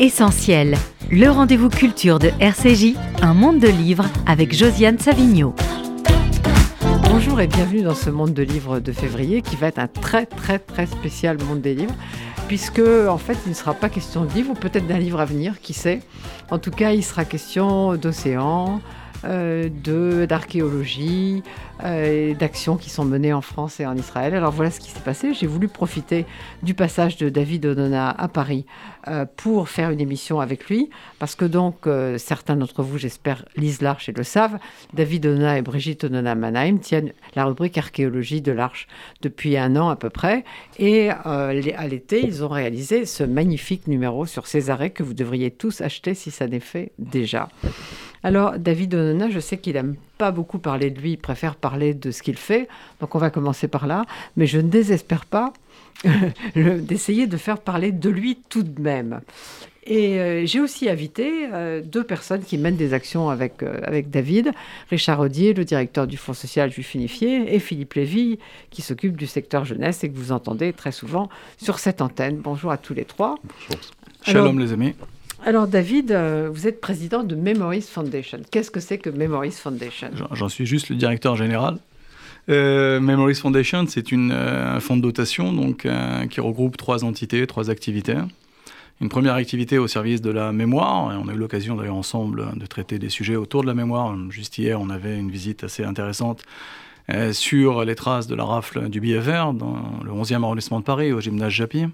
Essentiel, le rendez-vous culture de RCJ, un monde de livres avec Josiane Savigno. Bonjour et bienvenue dans ce monde de livres de février qui va être un très très très spécial monde des livres puisque en fait il ne sera pas question de livre ou peut-être d'un livre à venir, qui sait? En tout cas, il sera question d'océan, euh, d'archéologie, euh, d'actions qui sont menées en France et en Israël. Alors voilà ce qui s'est passé. J'ai voulu profiter du passage de David Onona à Paris euh, pour faire une émission avec lui, parce que donc euh, certains d'entre vous, j'espère, lisent l'Arche et le savent. David Onona et Brigitte Onona Mannheim tiennent la rubrique archéologie de l'Arche depuis un an à peu près, et à l'été, ils ont réalisé ce magnifique numéro sur Césarée que vous devriez tous acheter si ça n'est fait déjà. Alors, David Onona, je sais qu'il aime pas beaucoup parler de lui, il préfère parler de ce qu'il fait. Donc, on va commencer par là. Mais je ne désespère pas d'essayer de faire parler de lui tout de même. Et euh, j'ai aussi invité euh, deux personnes qui mènent des actions avec, euh, avec David, Richard Audier, le directeur du Fonds social juif unifié, et Philippe Lévy, qui s'occupe du secteur jeunesse et que vous entendez très souvent sur cette antenne. Bonjour à tous les trois. Bonjour. Shalom les amis. Alors David, euh, vous êtes président de Memories Foundation. Qu'est-ce que c'est que Memories Foundation? J'en suis juste le directeur général. Euh, Memories Foundation, c'est euh, un fonds de dotation donc, qui regroupe trois entités, trois activités. Une première activité au service de la mémoire, et on a eu l'occasion d'ailleurs ensemble de traiter des sujets autour de la mémoire. Juste hier, on avait une visite assez intéressante sur les traces de la rafle du billet dans le 11e arrondissement de Paris, au gymnase Japy.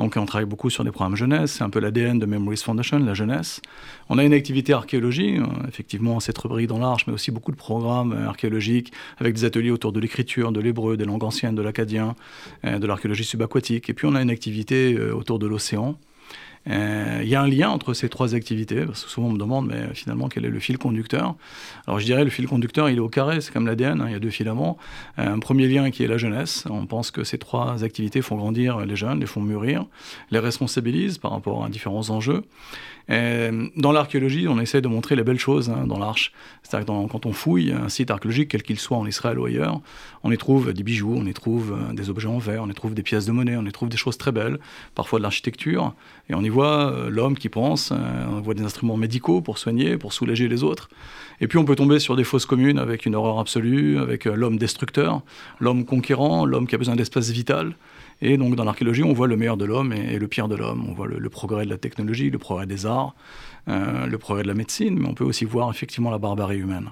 Donc on travaille beaucoup sur des programmes jeunesse, c'est un peu l'ADN de Memories Foundation, la jeunesse. On a une activité archéologie, euh, effectivement cette rubrique dans l'Arche, mais aussi beaucoup de programmes euh, archéologiques avec des ateliers autour de l'écriture, de l'hébreu, des langues anciennes, de l'acadien, euh, de l'archéologie subaquatique. Et puis on a une activité autour de l'océan. Il y a un lien entre ces trois activités, parce que souvent on me demande, mais finalement, quel est le fil conducteur? Alors je dirais, le fil conducteur, il est au carré, c'est comme l'ADN, hein, il y a deux filaments. Un premier lien qui est la jeunesse. On pense que ces trois activités font grandir les jeunes, les font mûrir, les responsabilisent par rapport à différents enjeux. dans l'archéologie, on essaie de montrer les belles choses hein, dans l'arche. C'est-à-dire que quand on fouille un site archéologique, quel qu'il soit en Israël ou ailleurs, on y trouve des bijoux, on y trouve euh, des objets en verre, on y trouve des pièces de monnaie, on y trouve des choses très belles, parfois de l'architecture, et on y voit euh, l'homme qui pense, euh, on voit des instruments médicaux pour soigner, pour soulager les autres. Et puis on peut tomber sur des fausses communes avec une horreur absolue, avec l'homme destructeur, l'homme conquérant, l'homme qui a besoin d'espace vital. Et donc dans l'archéologie, on voit le meilleur de l'homme et, le pire de l'homme. On voit le, progrès de la technologie, le progrès des arts, le progrès de la médecine, mais on peut aussi voir effectivement la barbarie humaine.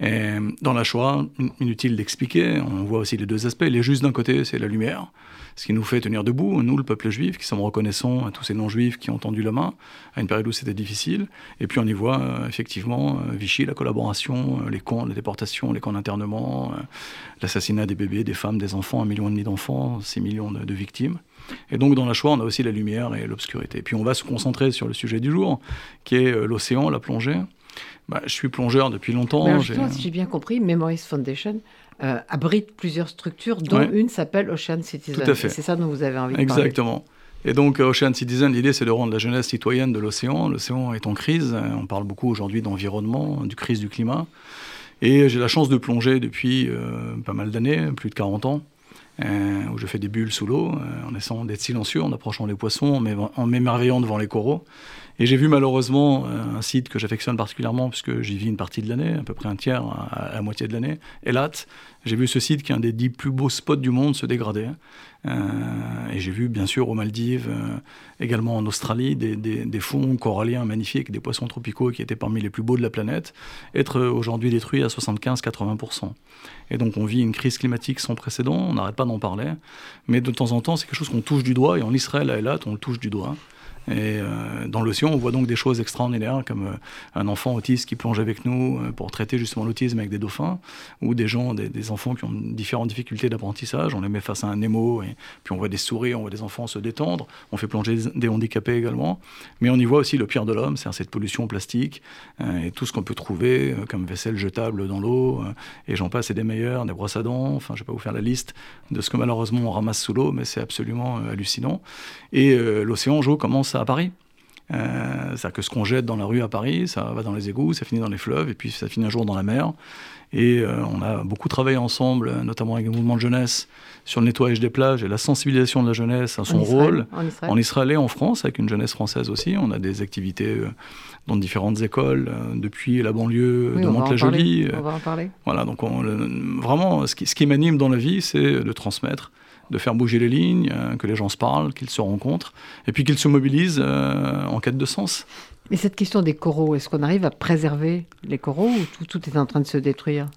Et dans la Shoah, inutile d'expliquer, on voit aussi les deux aspects. Les justes d'un côté, c'est la lumière, ce qui nous fait tenir debout, nous, le peuple juif, qui sommes reconnaissants à tous ces non-juifs qui ont tendu la main à une période où c'était difficile. Et puis on y voit euh, effectivement euh, Vichy, la collaboration, euh, les camps, la déportation, les camps d'internement, l'assassinat des bébés, des femmes, des enfants, un million et demi d'enfants, six millions de, de victimes. Et donc dans la Shoah, on a aussi la lumière et l'obscurité. Puis on va se concentrer sur le sujet du jour, qui est l'océan, la plongée. Bah, je suis plongeur depuis longtemps. si j'ai bien compris, Memories Foundation euh, abrite plusieurs structures, dont une s'appelle Ocean Citizen. Tout à fait. C'est ça dont vous avez envie de parler. Exactement. Et donc, Ocean Citizen, l'idée, c'est de rendre la jeunesse citoyenne de l'océan. L'océan est en crise. On parle beaucoup aujourd'hui d'environnement, du crise du climat. Et j'ai la chance de plonger depuis euh, pas mal d'années, plus de 40 ans. Euh, où je fais des bulles sous l'eau, en essayant d'être silencieux, en approchant les poissons, en m'émerveillant devant les coraux. Et j'ai vu malheureusement euh, un site que j'affectionne particulièrement, puisque j'y vis une partie de l'année, à peu près un tiers à, la moitié de l'année, Elat. J'ai vu ce site qui est un des dix plus beaux spots du monde se dégrader. Euh, et j'ai vu bien sûr aux Maldives, euh, également en Australie, des, des, fonds coralliens magnifiques, des poissons tropicaux qui étaient parmi les plus beaux de la planète, être aujourd'hui détruits à 75-80%. Et donc on vit une crise climatique sans précédent, on n'arrête pas d'en parler, mais de temps en temps c'est quelque chose qu'on touche du doigt, et en Israël à Elat on le touche du doigt. Et euh, dans l'océan, on voit donc des choses extraordinaires, comme euh, un enfant autiste qui plonge avec nous euh, pour traiter justement l'autisme avec des dauphins, ou des gens, des, enfants qui ont différentes difficultés d'apprentissage. On les met face à un Nemo, et puis on voit des souris, on voit des enfants se détendre. On fait plonger des handicapés également. Mais on y voit aussi le pire de l'homme, c'est cette pollution plastique et tout ce qu'on peut trouver comme vaisselle jetable dans l'eau, et j'en passe, et des meilleurs, des brosses à dents. Enfin, je ne vais pas vous faire la liste de ce que malheureusement on ramasse sous l'eau, mais c'est absolument hallucinant. Et l'océan, Jo, commence à à Paris. Euh, C'est-à-dire que ce qu'on jette dans la rue à Paris, ça va dans les égouts, ça finit dans les fleuves, et puis ça finit un jour dans la mer. Et euh, on a beaucoup travaillé ensemble, notamment avec le mouvement de jeunesse, sur le nettoyage des plages et la sensibilisation de la jeunesse à son En Israël, rôle En Israël. en Israël et en France, avec une jeunesse française aussi. On a des activités euh, dans différentes écoles, euh, depuis la banlieue Oui, de Mantes-la-Jolie. euh, On va en parler. Voilà, donc on, le- vraiment, ce qui, ce qui m'anime dans la vie, c'est de transmettre, de faire bouger les lignes, euh, que les gens se parlent, qu'ils se rencontrent, et puis qu'ils se mobilisent euh, en quête de sens. Mais cette question des coraux, est-ce qu'on arrive à préserver les coraux ou tout, tout est en train de se détruire?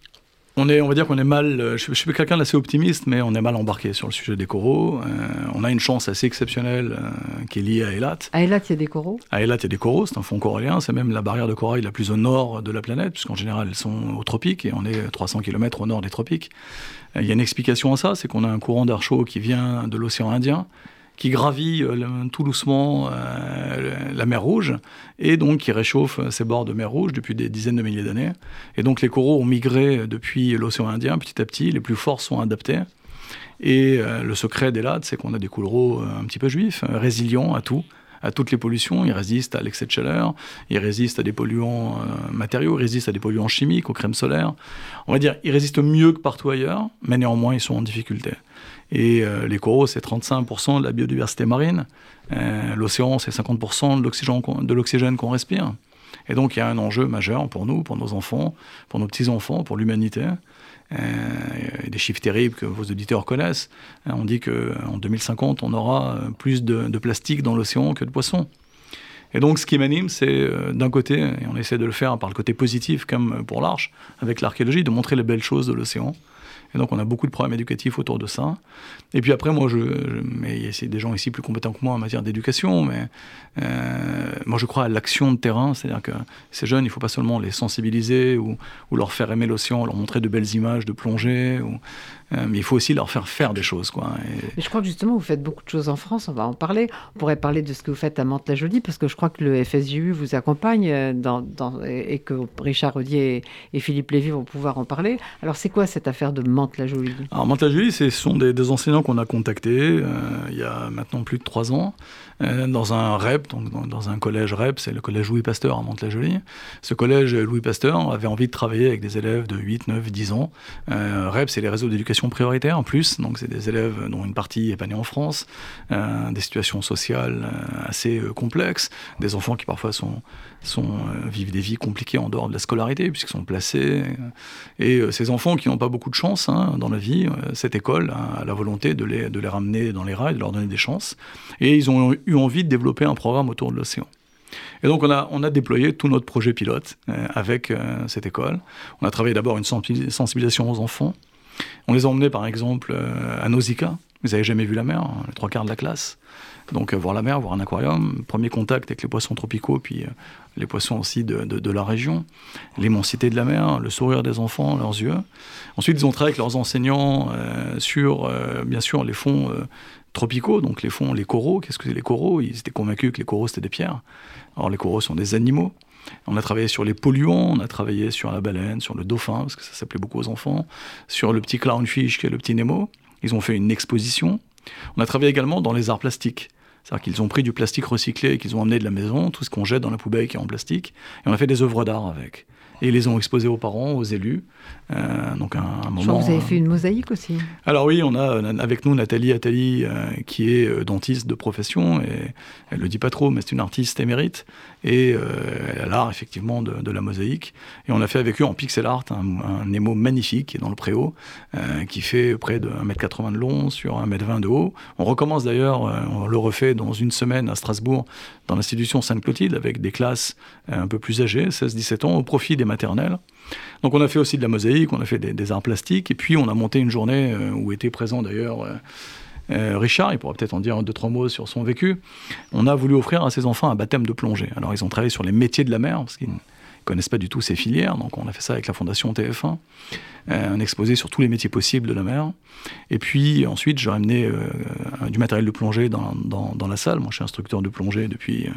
On, est, on va dire qu'on est mal, euh, je, je suis quelqu'un d'assez optimiste, mais on est mal embarqué sur le sujet des coraux. Euh, on a une chance assez exceptionnelle euh, qui est liée à Eilat. À Eilat, il y a des coraux? À Eilat, il y a des coraux, c'est un fond corallien, c'est même la barrière de corail la plus au nord de la planète, puisqu'en général, elles sont aux tropiques, et on est 300 km au nord des tropiques. Euh, Il y a une explication à ça, c'est qu'on a un courant d'air chaud qui vient de l'océan Indien, qui gravit euh, tout doucement euh, la mer Rouge, et donc qui réchauffe euh, ces bords de mer Rouge depuis des dizaines de milliers d'années. Et donc les coraux ont migré depuis l'océan Indien petit à petit, les plus forts sont adaptés. Et euh, le secret des lades, c'est qu'on a des coraux euh, un petit peu juifs, euh, résilients à tout, à toutes les pollutions. Ils résistent à l'excès de chaleur, ils résistent à des polluants euh, matériaux, ils résistent à des polluants chimiques, aux crèmes solaires. On va dire, ils résistent mieux que partout ailleurs, mais néanmoins, ils sont en difficulté. Et euh, les coraux, c'est 35% de la biodiversité marine. Euh, L'océan, c'est 50% de l'oxygène qu'on- respire. Et donc, il y a un enjeu majeur pour nous, pour nos enfants, pour nos petits-enfants, pour l'humanité. Euh, des chiffres terribles que vos auditeurs connaissent. On dit qu'en 2050, on aura plus de, plastique dans l'océan que de poissons. Et donc, ce qui m'anime, c'est d'un côté, et on essaie de le faire par le côté positif, comme pour l'Arche, avec l'archéologie, de montrer les belles choses de l'océan. Et donc, on a beaucoup de programmes éducatifs autour de ça. Et puis après, moi, je, je- mais il y a des gens ici plus compétents que moi en matière d'éducation, mais euh, moi, je crois à l'action de terrain, c'est-à-dire que ces jeunes, il ne faut pas seulement les sensibiliser ou, leur faire aimer l'océan, leur montrer de belles images de plongée, euh, mais il faut aussi leur faire faire des choses, quoi. Mais je crois que justement, vous faites beaucoup de choses en France, on va en parler. On pourrait parler de ce que vous faites à Mantes-la-Jolie, parce que je crois que le FSJU vous accompagne euh, et que Richard Rodier et, Philippe Lévy vont pouvoir en parler. Alors, c'est quoi cette affaire de Mantes-la-Jolie Alors, Mantes-la-Jolie, ce sont des, enseignants qu'on a contactés euh, il y a maintenant plus de trois ans, euh, dans un REP, donc dans, un collège REP, c'est le collège Louis Pasteur à Mantes-la-Jolie. Ce collège Louis Pasteur avait envie de travailler avec des élèves de 8, 9, 10 ans. Euh, REP, c'est les réseaux d'éducation prioritaire en plus, donc c'est des élèves dont une partie est pas née en France, des situations sociales assez complexes, des enfants qui parfois sont, sont, euh, vivent des vies compliquées en dehors de la scolarité, puisqu'ils sont placés. Et euh, ces enfants qui n'ont pas beaucoup de chance hein, dans la vie, euh, cette école a la volonté de les, de les ramener dans les rails, de leur donner des chances. Et ils ont eu envie de développer un programme autour de l'océan. Et donc on a, on a déployé tout notre projet pilote euh, avec cette école. On a travaillé d'abord une sensi- sensibilisation aux enfants. On les a emmenés par exemple à Nausicaa. Vous n'avez jamais vu la mer, hein, les trois quarts de la classe. Donc euh, voir la mer, voir un aquarium, premier contact avec les poissons tropicaux, puis euh, les poissons aussi de, la région, l'immensité de la mer, le sourire des enfants, leurs yeux. Ensuite, ils ont travaillé avec leurs enseignants euh, sur, bien sûr, les fonds tropicaux, donc les fonds, les coraux. Qu'est-ce que c'est les coraux? Ils étaient convaincus que les coraux, c'était des pierres. Alors les coraux sont des animaux. On a travaillé sur les polluants, on a travaillé sur la baleine, sur le dauphin, parce que ça s'appelait beaucoup aux enfants, sur le petit clownfish qui est le petit Nemo. Ils ont fait une exposition. On a travaillé également dans les arts plastiques. C'est-à-dire qu'ils ont pris du plastique recyclé qu'ils ont amené de la maison, tout ce qu'on jette dans la poubelle qui est en plastique, et on a fait des œuvres d'art avec. Et ils les ont exposées aux parents, aux élus. Euh, donc un, un Je moment. crois que vous avez euh, fait une mosaïque aussi. alors oui, on a euh, avec nous Nathalie Attali, euh, qui est euh, dentiste de profession, et elle le dit pas trop, mais c'est une artiste émérite, et euh, elle a l'art effectivement de, de la mosaïque. Et on a fait avec eux en pixel art un, un Nemo magnifique qui est dans le préau, euh, qui fait près de 1m80 de long sur 1m20 de haut. On recommence d'ailleurs, euh, on le refait dans une semaine à Strasbourg, dans l'institution Sainte-Clotilde, avec des classes euh, un peu plus âgées, 16-17 ans, au profit des maternelles. Donc on a fait aussi de la mosaïque, on a fait des, arts plastiques, et puis on a monté une journée euh, où était présent d'ailleurs euh, euh, Richard, il pourra peut-être en dire deux, trois mots sur son vécu. On a voulu offrir à ses enfants un baptême de plongée. Alors ils ont travaillé sur les métiers de la mer, parce qu'ils ne connaissent pas du tout ces filières, donc on a fait ça avec la fondation TF1, euh, un exposé sur tous les métiers possibles de la mer. Et puis ensuite, j'ai ramené du matériel de plongée dans, dans- dans la salle. Moi je suis instructeur de plongée depuis...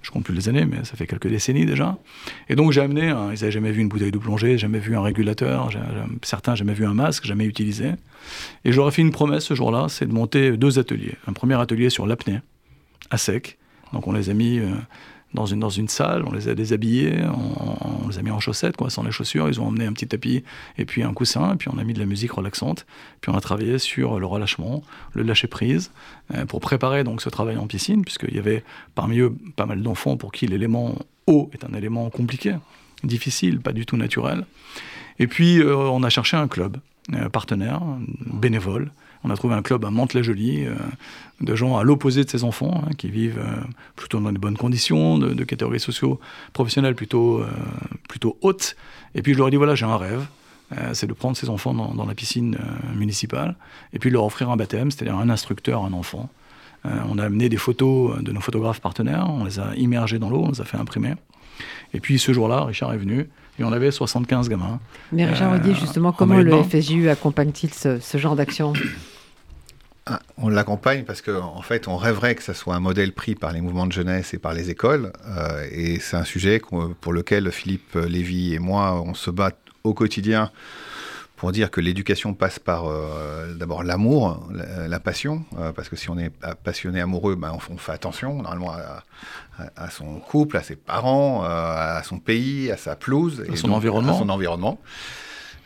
euh, je compte plus les années, mais ça fait quelques décennies déjà. Et donc j'ai amené, ils n'avaient jamais vu une bouteille de plongée, jamais vu un régulateur, j'ai- certains jamais vu un masque, jamais utilisé. Et j'aurais fait une promesse ce jour-là, c'est de monter deux ateliers. Un premier atelier sur l'apnée, à sec, Donc on les a mis dans une, dans une salle, on les a déshabillés, on, les a mis en chaussettes, quoi, sans les chaussures, ils ont emmené un petit tapis et puis un coussin, puis on a mis de la musique relaxante, puis on a travaillé sur le relâchement, le lâcher-prise, euh, pour préparer donc ce travail en piscine, puisqu'il y avait parmi eux pas mal d'enfants pour qui l'élément eau est un élément compliqué, difficile, pas du tout naturel. Et puis euh, on a cherché un club, euh, partenaire, bénévole, on a trouvé un club à Mantes-la-Jolie, euh, de gens à l'opposé de ces enfants, hein, qui vivent euh, plutôt dans de bonnes conditions, de, catégories socio-professionnelles plutôt, euh, plutôt hautes. Et puis je leur ai dit, voilà, j'ai un rêve, c'est de prendre ces enfants dans, la piscine municipale, et puis de leur offrir un baptême, c'est-à-dire un instructeur, un enfant. on a amené des photos de nos photographes partenaires, on les a immergés dans l'eau, on les a fait imprimer. Et puis ce jour-là, Richard est venu, et on avait 75 gamins. Mais Richard dit justement, comment le FSJU accompagne-t-il ce genre d'action? On l'accompagne parce qu'en en fait, on rêverait que ça soit un modèle pris par les mouvements de jeunesse et par les écoles. Euh, et c'est un sujet pour lequel Philippe Lévy et moi, on se bat au quotidien pour dire que l'éducation passe par euh, d'abord l'amour, la, passion, euh, parce que si on est passionné amoureux, ben, on, fait attention normalement à, son couple, à ses parents, à son pays, à sa pelouse, et son environnement. À son environnement.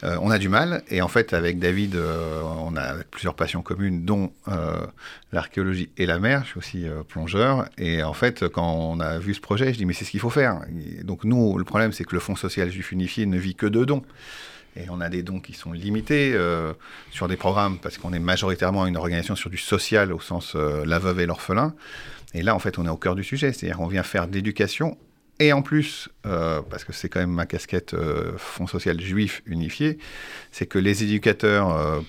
Euh, on a du mal. Et en fait, avec David, euh, on a plusieurs passions communes, dont euh, l'archéologie et la mer. Je suis aussi plongeur. Et en fait, quand on a vu ce projet, je dis, mais c'est ce qu'il faut faire. donc nous, le problème, c'est que le Fonds social juif unifié ne vit que de dons. Et on a des dons qui sont limités sur des programmes, parce qu'on est majoritairement une organisation sur du social, au sens la veuve et l'orphelin. Et là, en fait, on est au cœur du sujet. C'est-à-dire qu'on vient faire de l'éducation et en plus, euh, parce que c'est quand même ma casquette euh, Fonds social juif unifié, c'est que les éducateurs euh,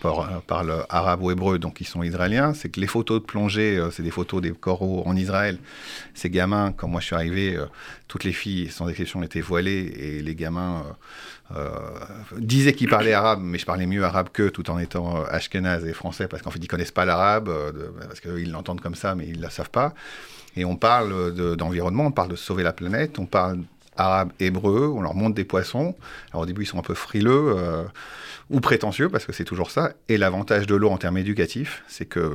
parlent arabe ou hébreu, donc ils sont israéliens. C'est que les photos de plongée, c'est des photos des coraux en Israël. Ces gamins, quand moi je suis arrivé, toutes les filles, sans exception, étaient voilées et les gamins disaient qu'ils parlaient arabe, mais je parlais mieux arabe qu'eux, tout en étant ashkénaze et français, parce qu'en fait ils connaissent pas l'arabe, parce qu'ils l'entendent comme ça, mais ils ne la savent pas. Et on parle d'environnement, on parle de sauver la planète, on parle arabe, hébreu, on leur montre des poissons. Alors au début, ils sont un peu frileux euh, ou prétentieux, parce que c'est toujours ça. Et l'avantage de l'eau en termes éducatifs, c'est qu'il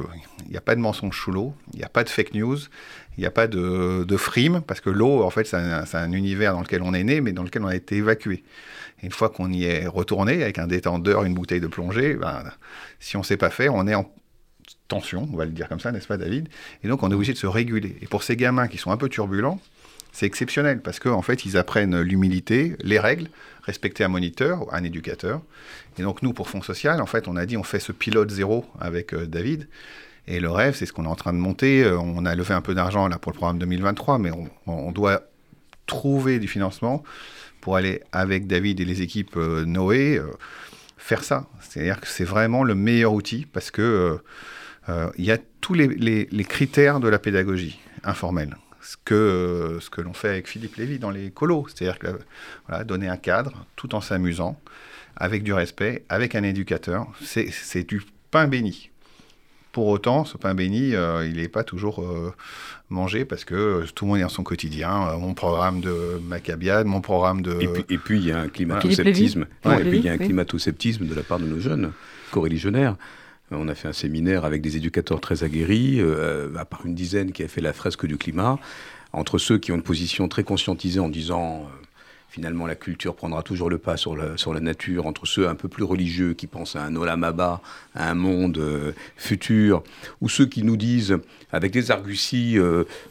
n'y a pas de mensonge sous l'eau, il n'y a pas de fake news, il n'y a pas de, frime, parce que l'eau, en fait, c'est un, univers dans lequel on est né, mais dans lequel on a été évacué. Et une fois qu'on y est retourné, avec un détendeur, une bouteille de plongée, ben, si on ne sait pas faire, on est en tension, on va le dire comme ça, n'est-ce pas David? Et donc on est obligé de se réguler. Et pour ces gamins qui sont un peu turbulents, c'est exceptionnel parce qu'en en fait ils apprennent l'humilité, les règles, respecter un moniteur, un éducateur. Et donc nous, pour Fonds Social, en fait, on a dit on fait ce pilote zéro avec euh, David. Et le rêve, c'est ce qu'on est en train de monter. Euh, on a levé un peu d'argent là pour le programme 2023, mais on, doit trouver du financement pour aller avec David et les équipes euh, Noé faire ça. C'est-à-dire que c'est vraiment le meilleur outil parce que il y a tous les, critères de la pédagogie informelle. Ce que, ce que l'on fait avec Philippe Lévy dans les colos, c'est-à-dire que, voilà, donner un cadre tout en s'amusant, avec du respect, avec un éducateur, c'est du pain béni. Pour autant, ce pain béni, euh, il n'est pas toujours euh, mangé parce que tout le monde est dans son quotidien. mon programme de Maccabiade, mon programme de... Et puis, il y a un climato-sceptisme. et puis il y a un climato-sceptisme de la part de nos jeunes co-religionnaires. On a fait un séminaire avec des éducateurs très aguerris, euh, à part une dizaine qui a fait la fresque du climat, entre ceux qui ont une position très conscientisée en disant euh, finalement la culture prendra toujours le pas sur la, sur la nature, entre ceux un peu plus religieux qui pensent à un olamaba, à un monde euh, futur, ou ceux qui nous disent avec des arguties,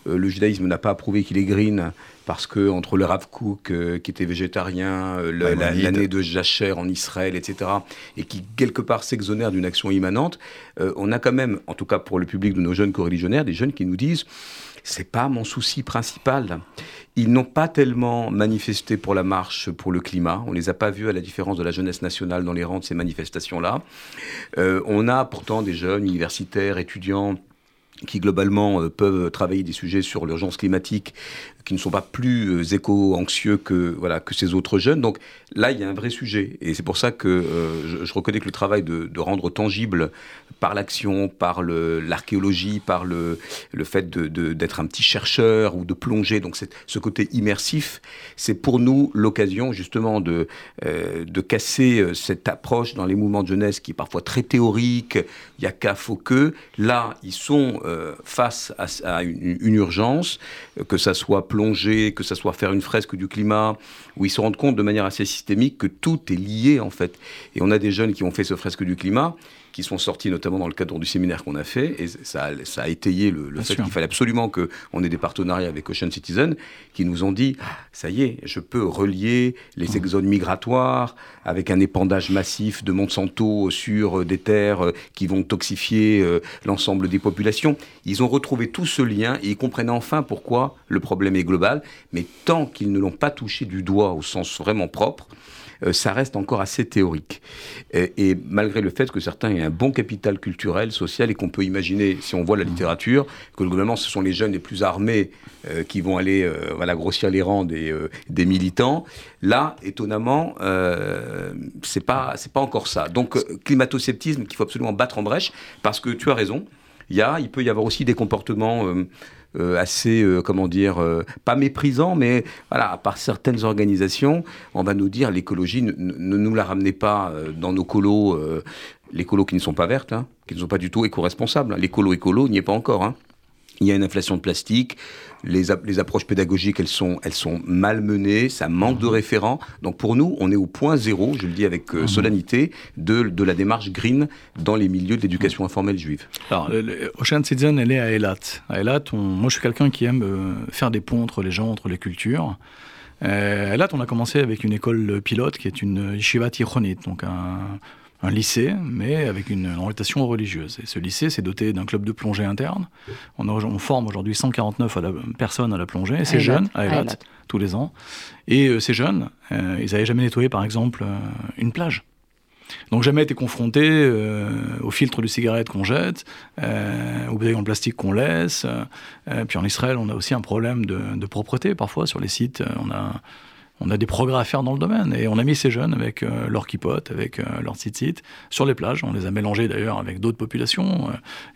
le judaïsme n'a pas prouvé qu'il est green, parce que entre le Rav Kook, euh, qui était végétarien, euh, l'année de Jacher en Israël, etc., et qui quelque part s'exonère d'une action immanente, euh, on a quand même, en tout cas pour le public de nos jeunes coreligionnaires, des jeunes qui nous disent c'est pas mon souci principal. Ils n'ont pas tellement manifesté pour la marche pour le climat. On les a pas vus à la différence de la jeunesse nationale dans les rangs de ces manifestations-là. on a pourtant des jeunes universitaires, étudiants qui globalement peuvent travailler des sujets sur l'urgence climatique qui ne sont pas plus euh, éco-anxieux que, voilà, que ces autres jeunes. Donc là, il y a un vrai sujet. Et c'est pour ça que euh, je, reconnais que le travail de, rendre tangible par l'action, par l'archéologie, par le, le fait d'être un petit chercheur ou de plonger, donc ce côté immersif, c'est pour nous l'occasion justement de, euh, de casser cette approche dans les mouvements de jeunesse qui est parfois très théorique, il y a qu'à, faut que. Là, ils sont face à, une, une, urgence, que ça soit que ça soit faire une fresque du climat, où ils se rendent compte de manière assez systémique que tout est lié en fait. Et on a des jeunes qui ont fait ce fresque du climat, qui sont sortis notamment dans le cadre du séminaire qu'on a fait, et ça a, ça a étayé le, fait qu'il fallait absolument qu'on ait des partenariats avec Ocean Citizen, qui nous ont dit, ça y est, je peux relier les mmh. exodes migratoires avec un épandage massif de Monsanto sur euh, des terres euh, qui vont toxifier euh, l'ensemble des populations. Ils ont retrouvé tout ce lien et ils comprennent enfin pourquoi le problème est global, mais tant qu'ils ne l'ont pas touché du doigt au sens vraiment propre, ça reste encore assez théorique. Et, malgré le fait que certains aient un bon capital culturel, social, et qu'on peut imaginer, si on voit la littérature, que globalement ce sont les jeunes les plus armés euh, qui vont aller euh, voilà, grossir les rangs des, des militants, là, étonnamment, c'est pas, pas encore ça. Donc, climato-sceptisme qu'il faut absolument battre en brèche, parce que tu as raison, il, y a, il peut y avoir aussi des comportements euh, assez, euh, comment dire, euh, pas méprisant, mais voilà, par certaines organisations, on va nous dire l'écologie, ne, nous la ramenez pas dans nos colos, les colos qui ne sont pas vertes, hein, qui ne sont pas du tout éco-responsables. Les colos écolo, n'y est pas encore. Hein. Il y a une inflation de plastique, les, les, approches pédagogiques, elles sont, elles sont malmenées, ça manque de mhm. référents. Donc pour nous, on est au point zéro, je le dis avec euh, mhm. solennité, de, de, la démarche green dans les milieux de l'éducation informelle juive. Alors, Ocean Citizen, elle est à Elat. À Elat, moi je suis quelqu'un qui aime euh, faire des ponts entre les gens, entre les cultures. Euh, à Elat, on a commencé avec une école pilote qui est une yeshiva tichonit, donc un un lycée, mais avec une orientation religieuse. Et ce lycée s'est doté d'un club de plongée interne. On, forme aujourd'hui 149 personnes à la plongée, et ces jeunes, à tous les ans. Et euh, ces jeunes, euh, ils n'avaient jamais nettoyé, par exemple, euh, une plage. Donc jamais été confrontés au filtre de cigarette qu'on jette, aux bouteilles en plastique qu'on laisse. puis en Israël, on a aussi un problème de, de propreté parfois sur les sites. On a on a des progrès à faire dans le domaine. Et on a mis ces jeunes avec euh, leur kipote, avec euh, leur tzitzit, sur les plages. On les a mélangés d'ailleurs avec d'autres populations.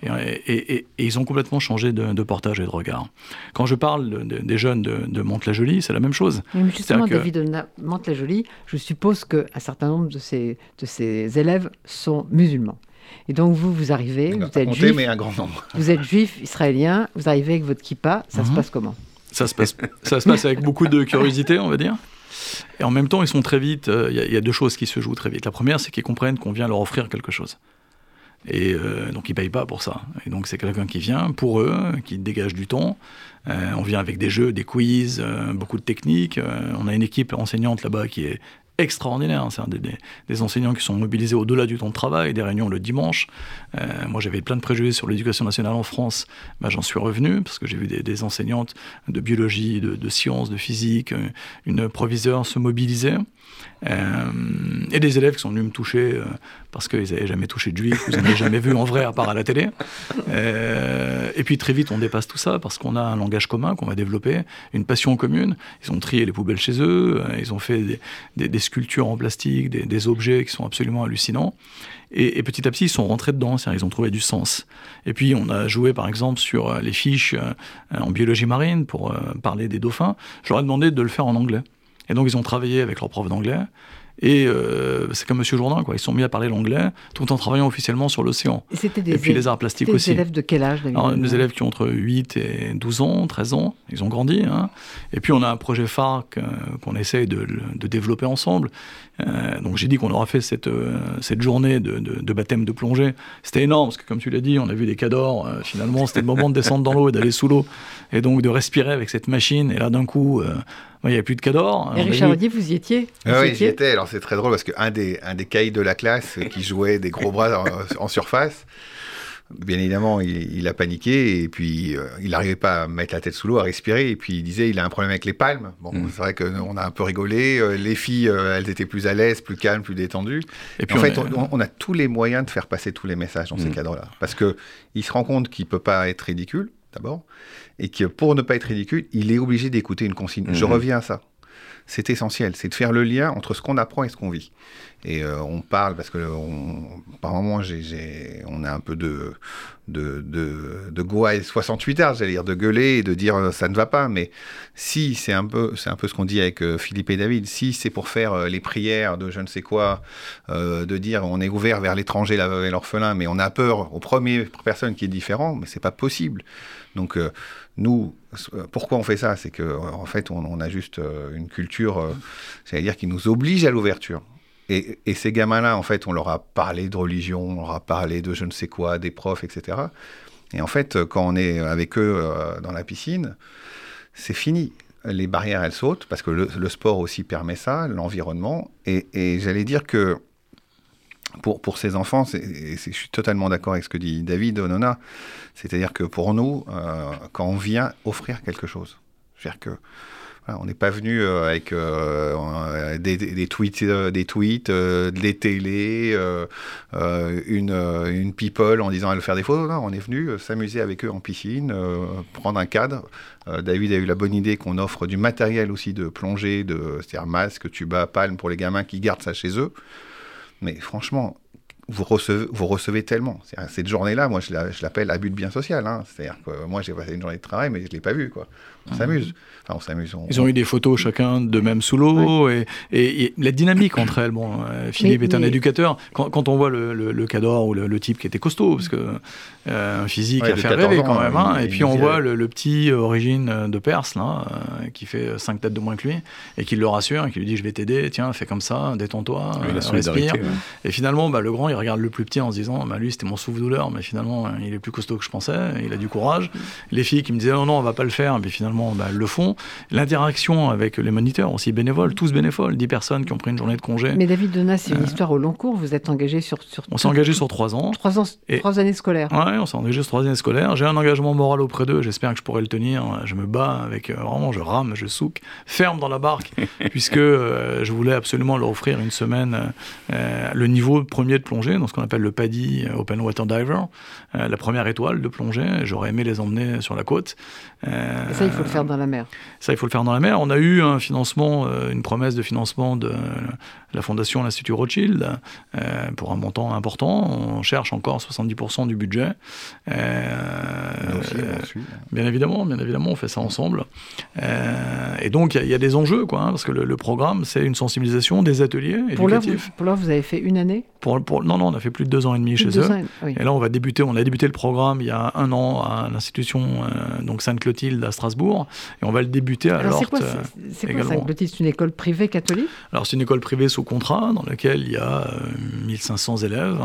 Euh, et, ils ont complètement changé de, portage et de regard. Quand je parle des jeunes de, de Mantes-la-Jolie, c'est la même chose. Mais justement, David de Mantes-la-Jolie, je suppose qu'un certain nombre de ces, de ces élèves sont musulmans. Et donc vous, vous arrivez, vous êtes juif, mais un grand nombre. Vous êtes juif, israélien, vous arrivez avec votre kippa, ça se mhm. passe comment? Ça se, passe, ça se passe avec beaucoup de curiosité, on va dire. Et en même temps, ils sont très vite. Euh, il y, a deux choses qui se jouent très vite. La première, c'est qu'ils comprennent qu'on vient leur offrir quelque chose. Et euh, donc ils payent pas pour ça. Et donc c'est quelqu'un qui vient pour eux, qui dégage du temps. Euh, on vient avec des jeux, des quiz, beaucoup de techniques. on a une équipe enseignante là-bas qui est extraordinaire. C'est des, des, enseignants qui sont mobilisés au-delà du temps de travail, des réunions le dimanche. Euh, moi, j'avais plein de préjugés sur l'éducation nationale en France. Bah, J'en suis revenu parce que j'ai vu des, enseignantes de biologie, de, sciences, de physique, euh, une proviseure se mobiliser. Euh, et des élèves qui sont venus me toucher parce qu'ils n'avaient jamais touché de juif, ils n'avaient jamais vu en vrai à part à la télé. et puis très vite, on dépasse tout ça parce qu'on a un langage commun qu'on va développer, une passion commune. Ils ont trié les poubelles chez eux, ils ont fait des, sculptures en plastique, des, objets qui sont absolument hallucinants. Et, petit à petit, ils sont rentrés dedans, ils ont trouvé du sens. Et puis, on a joué, par exemple, sur euh, les fiches euh, en biologie marine pour euh, parler des dauphins. Ai demandé de le faire en anglais. Et donc, ils ont travaillé avec leur prof d'anglais. Et euh, c'est comme Monsieur Jourdain, quoi. Ils sont mis à parler l'anglais tout en travaillant officiellement sur l'océan. Et, et puis les arts plastiques aussi. Des élèves de quel âge Des élèves qui ont entre 8 et 12 ans, 13 ans. Ils ont grandi. Hein. Et puis on a un projet phare qu'on essaye de, de, développer ensemble. Euh, donc j'ai dit qu'on aura fait cette, euh, cette journée de, de, baptême de plongée. C'était énorme parce que comme tu l'as dit, on a vu des cadors. finalement, c'était le moment de descendre dans l'eau et d'aller sous l'eau et donc de respirer avec cette machine. Et là, d'un coup, il n'y avait plus de cadors. Et Richard Audier, vous y étiez ah Oui, j'y étais. Alors c'est très drôle parce qu'un des, un des caïds de la classe qui jouait des gros bras en, surface, bien évidemment, il, a paniqué et puis euh, il n'arrivait pas à mettre la tête sous l'eau, à respirer. Et puis il disait il a un problème avec les palmes. Bon, mm. c'est vrai qu'on a un peu rigolé. Euh, les filles, euh, elles étaient plus à l'aise, plus calmes, plus détendues. Et puis en fait, on, a tous les moyens de faire passer tous les messages dans ces mm. cadres-là. Parce qu'il se rend compte qu'il ne peut pas être ridicule d'abord, et que pour ne pas être ridicule, il est obligé d'écouter une consigne. Je mhm. reviens à ça c'est essentiel, c'est de faire le lien entre ce qu'on apprend et ce qu'on vit. Et euh, on parle, parce que on, par moment, on a un peu de, de, de, de gouaille 68 heures, j'allais dire, de gueuler et de dire euh, ça ne va pas. Mais si, c'est un peu, c'est un peu ce qu'on dit avec euh, Philippe et David, si c'est pour faire les prières de je ne sais quoi, de dire on est ouvert vers l'étranger, la veuve et l'orphelin, mais on a peur aux premières personnes qui est différent, mais c'est pas possible. Donc, nous, pourquoi on fait ça? C'est qu'en en fait, on, a juste une culture, j'allais dire, qui nous oblige à l'ouverture. Et, ces gamins-là, en fait, on leur a parlé de religion, on leur a parlé de je ne sais quoi, des profs, etc. Et en fait, quand on est avec eux euh, dans la piscine, c'est fini. Les barrières, elles sautent, parce que le, sport aussi permet ça, l'environnement. Et, j'allais dire que pour, pour ces enfants, je suis totalement d'accord avec ce que dit David Onona, c'est-à-dire que pour nous, euh, quand on vient offrir quelque chose, c'est-à-dire que on n'est pas venu euh, avec euh, des, tweets, des tweets, des télés, une, people en disant à faire des photos. Non, on est venu s'amuser avec eux en piscine, prendre un cadre. David a eu la bonne idée qu'on offre du matériel aussi de plongée, de, c'est-à-dire masque, tuba, palme pour les gamins qui gardent ça chez eux. Mais franchement, vous recevez, vous recevez tellement. Cette journée-là, moi, je l'appelle abus de bien social. Hein. C'est-à-dire que moi, j'ai passé une journée de travail, mais je ne l'ai pas vu. Quoi. On mmh. s'amuse. Enfin, on s'amuse. Ils ont eu des photos chacun de même sous l'eau et, et, la dynamique entre elles. Bon, euh, Philippe est un éducateur. Quand, quand, on voit le, le, cador ou le, type qui était costaud, parce que euh, un physique à faire rêver quand même. Hein. et puis on voit le, petit origine de Perse là, euh, qui fait 5 têtes de moins que lui et qui le rassure et qui lui dit je vais t'aider, tiens, fais comme ça, détends-toi, respire. Et finalement, bah, le grand il regarde le plus petit en se disant bah, lui c'était mon souffle-douleur, mais finalement il est plus costaud que je pensais, il a du courage. Les filles qui me disaient non, non, on va pas le faire, mais finalement bah, elles le font. L'interaction avec les moniteurs aussi bénévoles, tous bénévoles, 10 personnes qui ont pris une journée de congé. Mais David Donat, c'est une histoire au long cours, vous êtes engagé sur. sur on s'est engagé sur 3 ans. 3 ans, et... 3 années scolaires on s'est engagé sur trois années scolaires. J'ai un engagement moral auprès d'eux, j'espère que je pourrai le tenir. Je me bats avec, euh, vraiment, je rame, je souque, ferme dans la barque, puisque euh, je voulais absolument leur offrir une semaine euh, le niveau premier de plongée, dans ce qu'on appelle le PADI Open Water Diver, la première étoile de plongée. J'aurais aimé les emmener sur la côte. Et ça, il faut le faire dans la mer. Ça, il faut le faire dans la mer. On a eu un financement, une promesse de financement de la fondation l'Institut Rothschild pour un montant important. On cherche encore 70% du budget. Euh, bien évidemment, bien évidemment, on fait ça ensemble. Euh, et donc, il y, a des enjeux, quoi, hein, parce que le, programme, c'est une sensibilisation, des ateliers éducatifs. Pour l'heure, vous, avez fait une année pour, pour, Non, non, on a fait plus de deux ans et demi chez eux. Et, là, on va débuter, on a débuté le programme il y a un an à l'institution euh, donc Sainte-Clotilde à Strasbourg, et on va le débuter à Alors, c'est quoi, Sainte-Clotilde? C'est une école privée catholique? Alors, c'est une école privée sous contrat, dans laquelle il y a 1500 élèves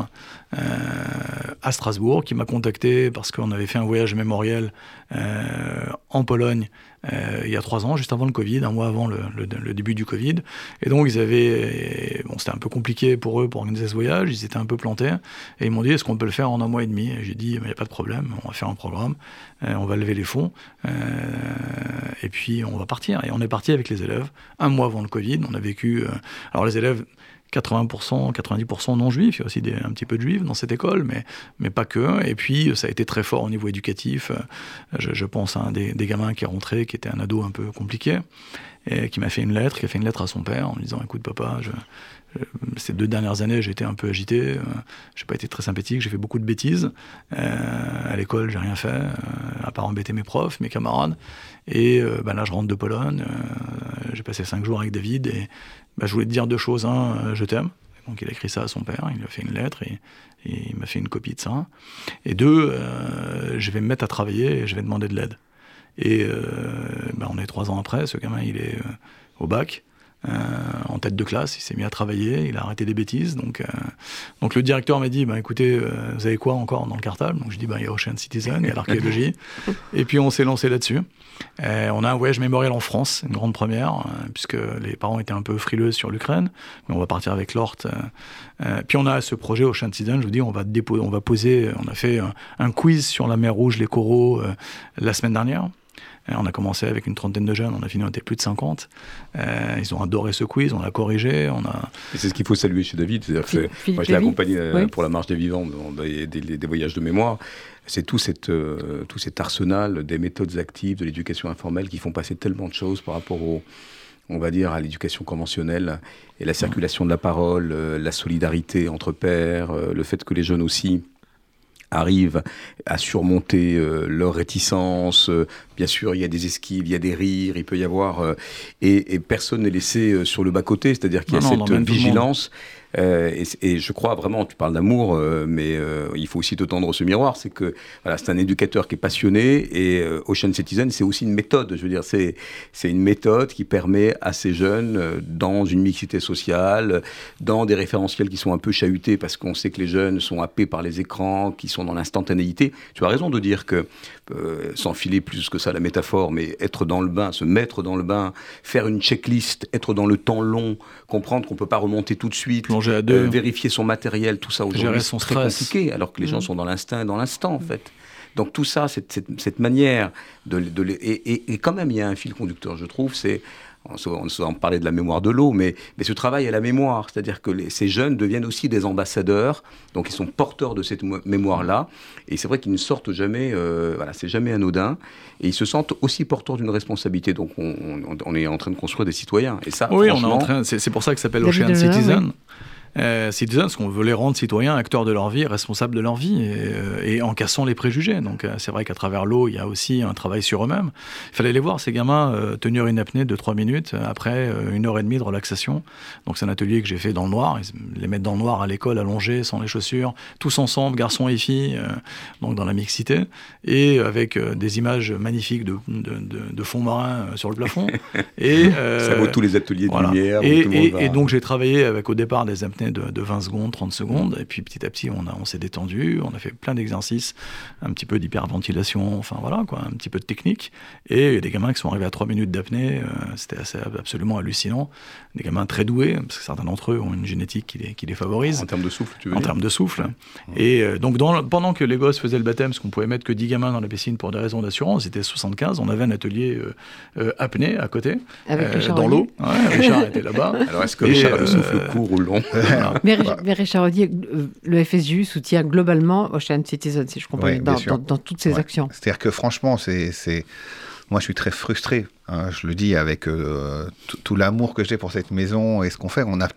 à Strasbourg, qui m'a contacté parce qu'on avait fait un voyage mémoriel euh, en Pologne euh, il y a trois ans, juste avant le Covid, un mois avant le, début du Covid. Et donc, ils avaient. Bon, c'était un peu compliqué pour eux pour organiser ce voyage, ils étaient un peu plantés. Et ils m'ont dit est-ce qu'on peut le faire en un mois et demi? J'ai dit il n'y a pas de problème, on va faire un programme, euh, on va lever les fonds, et puis on va partir. Et on est parti avec les élèves, un mois avant le Covid. On a vécu. alors, les élèves 80%, 90% non juifs, il y a aussi un petit peu de juifs dans cette école, mais, mais pas que. Et puis, ça a été très fort au niveau éducatif. Je, pense à un des, gamins qui est rentré, qui était un ado un peu compliqué, et qui m'a fait une lettre, qui a fait une lettre à son père en lui disant Écoute, papa, je, ces deux dernières années, j'ai été un peu agité, euh, j'ai pas été très sympathique, j'ai fait beaucoup de bêtises. Euh, à l'école, j'ai rien fait, euh, à part embêter mes profs, mes camarades. Et ben là, je rentre de Pologne, j'ai passé cinq jours avec David, bah, je voulais te dire deux choses. Un, je t'aime. Donc il a écrit ça à son père, il lui a fait une lettre et, il m'a fait une copie de ça. Et deux, je vais me mettre à travailler et je vais demander de l'aide. Et bah, on est trois ans après, ce gamin il est au bac. Euh, en tête de classe, il s'est mis à travailler, il a arrêté des bêtises. Donc, euh, donc le directeur m'a dit bah, écoutez, euh, vous avez quoi encore dans le cartable? Donc je dis bah, il y a Ocean Citizen, il y a l'archéologie. et puis on s'est lancé là-dessus. On a un voyage mémoriel en France, une grande première, puisque les parents étaient un peu frileux sur l'Ukraine, mais on va partir avec l'Ort. puis on a ce projet Ocean Citizen, je vous dis, on va poser, on a fait un, quiz sur la mer Rouge, les coraux, la semaine dernière. On a commencé avec une trentaine de jeunes, on a fini, on était plus de 50. ils ont adoré ce quiz, on l'a corrigé. On a... c'est ce qu'il faut saluer chez David. C'est-à-dire que moi, je l'ai accompagné pour la marche des vivants, des, des, voyages de mémoire. C'est tout, cette, tout cet arsenal des méthodes actives, de l'éducation informelle qui font passer tellement de choses par rapport au, on va dire, à l'éducation conventionnelle et la circulation de la parole, euh, la solidarité entre pairs, euh, le fait que les jeunes aussi arrivent à surmonter euh, leur réticence. bien sûr, il y a des esquives, il y a des rires, il peut y avoir... et, personne n'est laissé sur le bas-côté, c'est-à-dire qu'il y a cette vigilance. Euh, et, je crois vraiment, tu parles d'amour, euh, mais euh, il faut aussi te tendre ce miroir. C'est que voilà, c'est un éducateur qui est passionné et Ocean Citizen, c'est aussi une méthode. Je veux dire, c'est c'est une méthode qui permet à ces jeunes, dans une mixité sociale, dans des référentiels qui sont un peu chahutés parce qu'on sait que les jeunes sont happés par les écrans, qui sont dans l'instantanéité. Tu as raison de dire que s'enfiler plus que ça la métaphore, mais être dans le bain, se mettre dans le bain, faire une checklist, être dans le temps long, comprendre qu'on peut pas remonter tout de suite euh, vérifier son matériel, tout ça aujourd'hui, c'est très compliqué, alors que les gens mm. sont dans l'instinct et dans l'instant, en fait. Donc tout ça, cette, cette, manière de... de et, et, quand même, il y a un fil conducteur, je trouve, c'est on, on parlait de la mémoire de l'eau, mais, mais ce travail à la mémoire, c'est-à-dire que ces jeunes deviennent aussi des ambassadeurs, donc ils sont porteurs de cette mémoire-là, et c'est vrai qu'ils ne sortent jamais, euh, voilà, c'est jamais anodin, et ils se sentent aussi porteurs d'une responsabilité, donc on, est en train de construire des citoyens, et ça, oui, on est en train, c'est pour ça que ça s'appelle Ocean Citizen euh, citizens, parce qu'on veut les rendre citoyens, acteurs de leur vie, responsables de leur vie, et, euh, et en cassant les préjugés. Donc euh, c'est vrai qu'à travers l'eau, il y a aussi un travail sur eux-mêmes. Il fallait les voir, ces gamins, euh, tenir une apnée de 3 minutes après une heure et demie de relaxation. Donc c'est un atelier que j'ai fait dans le noir, les mettre dans le noir à l'école, allongés, sans les chaussures, tous ensemble, garçons et filles, donc dans la mixité, et avec des images magnifiques de, de, de, de fonds marins sur le plafond. et, Ça vaut tous les ateliers de lumière. Et, et, et, donc j'ai travaillé avec au départ des apnées de, 20 secondes, 30 secondes, et puis petit à petit, on, on s'est détendu, on a fait plein d'exercices, un petit peu d'hyperventilation, enfin voilà, quoi, un petit peu de technique, et il y a des gamins qui sont arrivés à 3 minutes d'apnée, euh, c'était assez, absolument hallucinant, des gamins très doués, parce que certains d'entre eux ont une génétique qui les, qui les favorise. En termes de souffle, tu veux En dire termes de souffle. Et euh, donc, dans, pendant que les gosses faisaient le baptême, parce qu'on pouvait mettre que 10 gamins dans la piscine pour des raisons d'assurance, c'était 75, on avait un atelier euh, apnée à côté, dans l'eau. Richard était là-bas. Alors, est-ce que Richard a le souffle court ou long? mais, mais, Richard Rodier, le FSU soutient globalement Ocean Citizen, si je comprends bien, dans, dans, toutes ses actions. C'est-à-dire que franchement, c'est moi, je suis très frustré. Hein, je le dis avec euh, tout l'amour que j'ai pour cette maison et ce qu'on fait. On a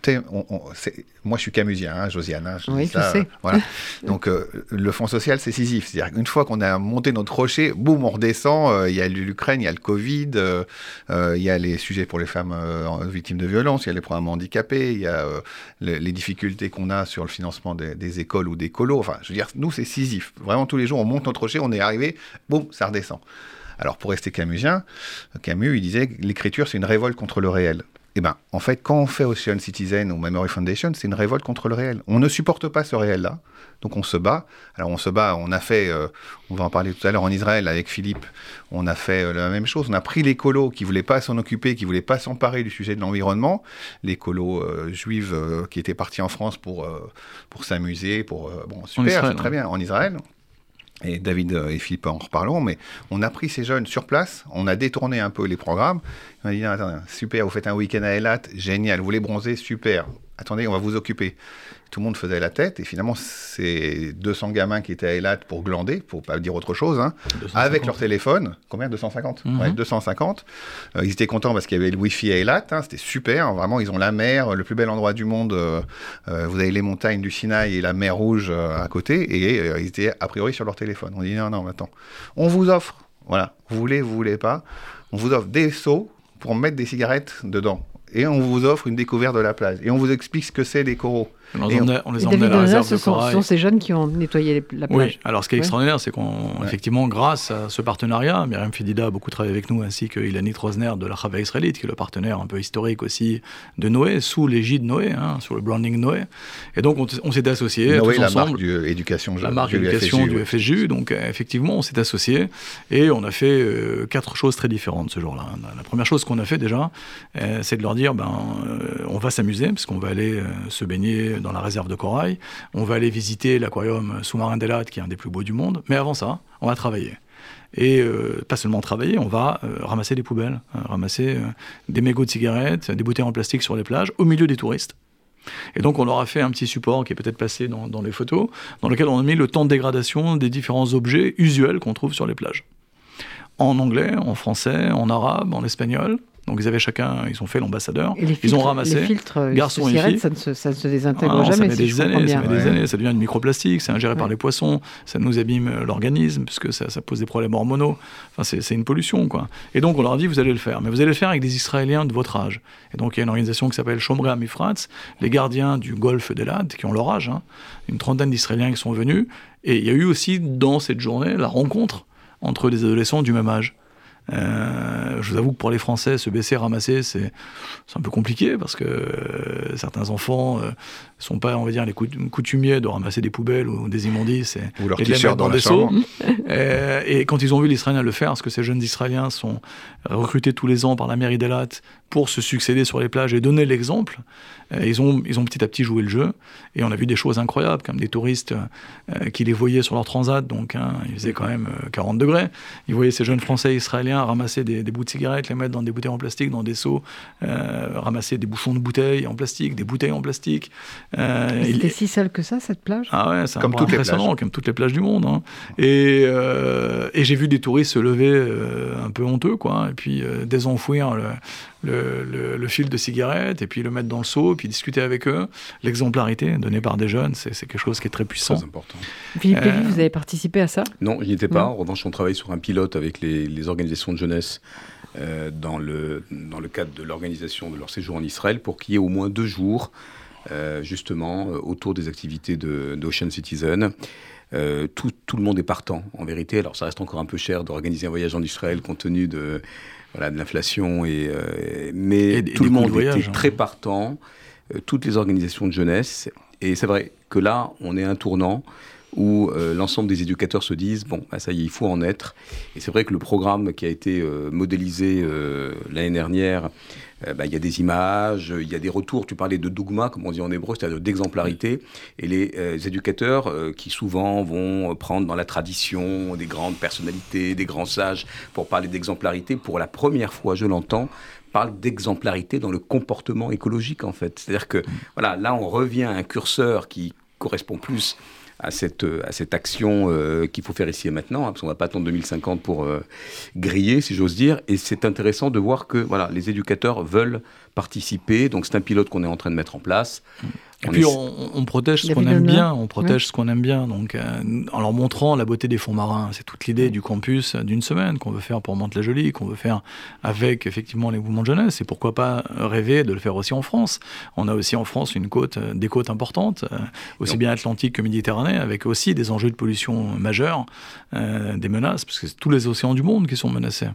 moi, je suis camusien, hein, Josiane. Hein, oui, je sais. voilà. Donc, euh, le fonds social, c'est Sisyphe. C'est-à-dire qu'une fois qu'on a monté notre rocher, boum, on redescend. Euh, il y a l'Ukraine, il y a le Covid, il y a les sujets pour les femmes victimes de violences, il y a les programmes handicapés, il y a les, difficultés qu'on a sur le financement des, des, écoles ou des colos. Enfin, je veux dire, nous, c'est Sisyphe. Vraiment, tous les jours, on monte notre rocher, on est arrivé, boum, ça redescend. Alors pour rester camusien, Camus, il disait que l'écriture, c'est une révolte contre le réel. Eh bien, en fait, quand on fait Ocean Citizen ou Memory Foundation, c'est une révolte contre le réel. On ne supporte pas ce réel-là, donc on se bat. Alors on se bat, on a fait, euh, on va en parler tout à l'heure en Israël avec Philippe, on a fait euh, la même chose. On a pris les colos qui voulaient pas s'en occuper, qui voulaient pas s'emparer du sujet de l'environnement, les colos euh, juives qui étaient partis en France pour, pour s'amuser, pour... bon, super, très bien, en Israël et David et Philippe en reparleront, mais on a pris ces jeunes sur place, on a détourné un peu les programmes. On a dit, attendez, super, vous faites un week-end à Elat, génial, vous voulez bronzer, super. Attendez, on va vous occuper tout le monde faisait la tête. Et finalement, c'est 200 gamins qui étaient à Elat pour glander, pour pas dire autre chose, hein, avec leur téléphone. Combien 250 mhm. ouais, 250. Euh, ils étaient contents parce qu'il y avait le Wi-Fi à Elat. Hein, C'était super. Vraiment, ils ont la mer, le plus bel endroit du monde. Euh, euh, vous avez les montagnes du Sinaï et la mer Rouge à côté. Et ils étaient a priori sur leur téléphone. On dit non, non, attends. On vous offre, voilà, vous voulez, vous voulez pas, on vous offre des seaux pour mettre des cigarettes dedans. Et on vous offre une découverte de la plage. Et on vous explique ce que c'est des coraux. On, les emmenait, on les emmenait à la réserve ce sont, sont, ces jeunes qui ont nettoyé la plage. Oui, alors ce qui est extraordinaire, c'est qu'effectivement, grâce à ce partenariat, Myriam Fidida a beaucoup travaillé avec nous, ainsi que Ilani Trosner de la Chava israélite, qui est le partenaire un peu historique aussi de Noé, sous l'égide Noé, hein, sur le branding Noé. Et donc, on, s'est associés Noé, tous la ensemble. Marque du éducation, la marque d'éducation du, FSU. Donc, effectivement, on s'est associés et on a fait euh, quatre choses très différentes ce jour-là. La première chose qu'on a fait déjà, euh, c'est de leur dire, ben, euh, on va s'amuser, parce qu'on va aller se baigner dans la réserve de corail on va aller visiter l'aquarium sous-marin d'Elat, qui est un des plus beaux du monde. Mais avant ça, on va travailler. et pas seulement travailler, on va ramasser des poubelles, hein, ramasser des mégots de cigarettes, des bouteilles en plastique sur les plages, au milieu des touristes. Et donc on leur a fait un petit support qui est peut-être passé dans, les photos, dans lequel on a mis le temps de dégradation des différents objets usuels qu'on trouve sur les plages. En anglais, en français, en arabe, en espagnol, donc ils avaient chacun, ils ont fait l'ambassadeur, ils ont ramassé les filtres euh, garçons et filles. Ça ne se, ça se désintègre ah, jamais. Ça met des années, ça met des années, ça devient du microplastique, c'est ingéré par les poissons, ça nous abîme euh, l'organisme puisque ça, ça, pose des problèmes hormonaux. Enfin, c'est une pollution quoi. Et donc on leur a dit vous allez le faire, mais vous allez le faire avec des Israéliens de votre âge. Et donc il y a une organisation qui s'appelle Shomrei Amifrats, les gardiens du golfe d'Elad, qui ont leur âge, hein. une trentaine d'Israéliens qui sont venus. Et il y a eu aussi dans cette journée la rencontre entre des adolescents du même âge. Euh, je vous avoue que pour les Français, se baisser, ramasser, c'est un peu compliqué parce que euh, certains enfants ne euh, sont pas, on va dire, les coutumiers de ramasser des poubelles ou des immondices et, ou leur et de dans, des seaux. et, quand ils ont vu les Israéliens le faire, parce que ces jeunes Israéliens sont recrutés tous les ans par la mairie d'Elat pour se succéder sur les plages et donner l'exemple, ils, ont, ils ont petit à petit joué le jeu. Et on a vu des choses incroyables, comme des touristes qui les voyaient sur leur transat, donc hein, il faisait quand même 40 degrés. Ils voyaient ces jeunes Français israéliens ramasser des, bouts de cigarettes, les mettre dans des bouteilles en plastique, dans des seaux, euh, ramasser des bouchons de bouteilles en plastique, des bouteilles en plastique. Euh, il était si sale que ça, cette plage? Ah ouais, c'est comme toutes impressionnant, comme toutes les plages du monde. Hein. Et, euh, et j'ai vu des touristes se lever un peu honteux, quoi, et puis désenfouir le, le, le, fil de cigarette, et puis le mettre dans le seau, et puis discuter avec eux. L'exemplarité donnée par des jeunes, c'est quelque chose qui est très puissant. Très important. Philippe Lévy, vous avez participé à ça? Non, je n'y étais pas. En revanche, on travaille sur un pilote avec les, les organisations de jeunesse euh, dans, le, dans le cadre de l'organisation de leur séjour en Israël pour qu'il y ait au moins deux jours euh, justement euh, autour des activités d'Ocean Citizen. Tout, tout, le monde est partant, en vérité. Alors, ça reste encore un peu cher d'organiser un voyage en Israël compte tenu de, voilà, de l'inflation, et, mais tout le monde était hein. très partant, toutes les organisations de jeunesse. Et c'est vrai que là, on est un tournant où euh, l'ensemble des éducateurs se disent bon, bah, ça y est, il faut en être. Et c'est vrai que le programme qui a été euh, modélisé euh, l'année dernière, bah, il y a des images, il y a des retours. Tu parlais de dogma, comme on dit en hébreu, c'est-à-dire d'exemplarité. Et les éducateurs qui souvent vont prendre dans la tradition des grandes personnalités, des grands sages pour parler d'exemplarité, pour la première fois, je l'entends, parlent d'exemplarité dans le comportement écologique en fait. C'est-à-dire que voilà, là on revient à un curseur qui correspond plus à cette, à cette action euh, qu'il faut faire ici et maintenant, hein, parce qu'on ne va pas attendre 2050 pour euh, griller, si j'ose dire. Et c'est intéressant de voir que voilà, les éducateurs veulent participer. Donc c'est un pilote qu'on est en train de mettre en place. Et puis on, protège ce qu'on aime bien, on protège ce qu'on aime bien, donc euh, en leur montrant la beauté des fonds marins. C'est toute l'idée du campus d'une semaine qu'on veut faire pour Mantes-la-Jolie, qu'on veut faire avec effectivement les mouvements de jeunesse. Et pourquoi pas rêver de le faire aussi en France On a aussi en France une côte, euh, des côtes importantes, euh, aussi bien atlantique que méditerranée, avec aussi des enjeux de pollution majeurs, des menaces, parce que c'est tous les océans du monde qui sont menacés.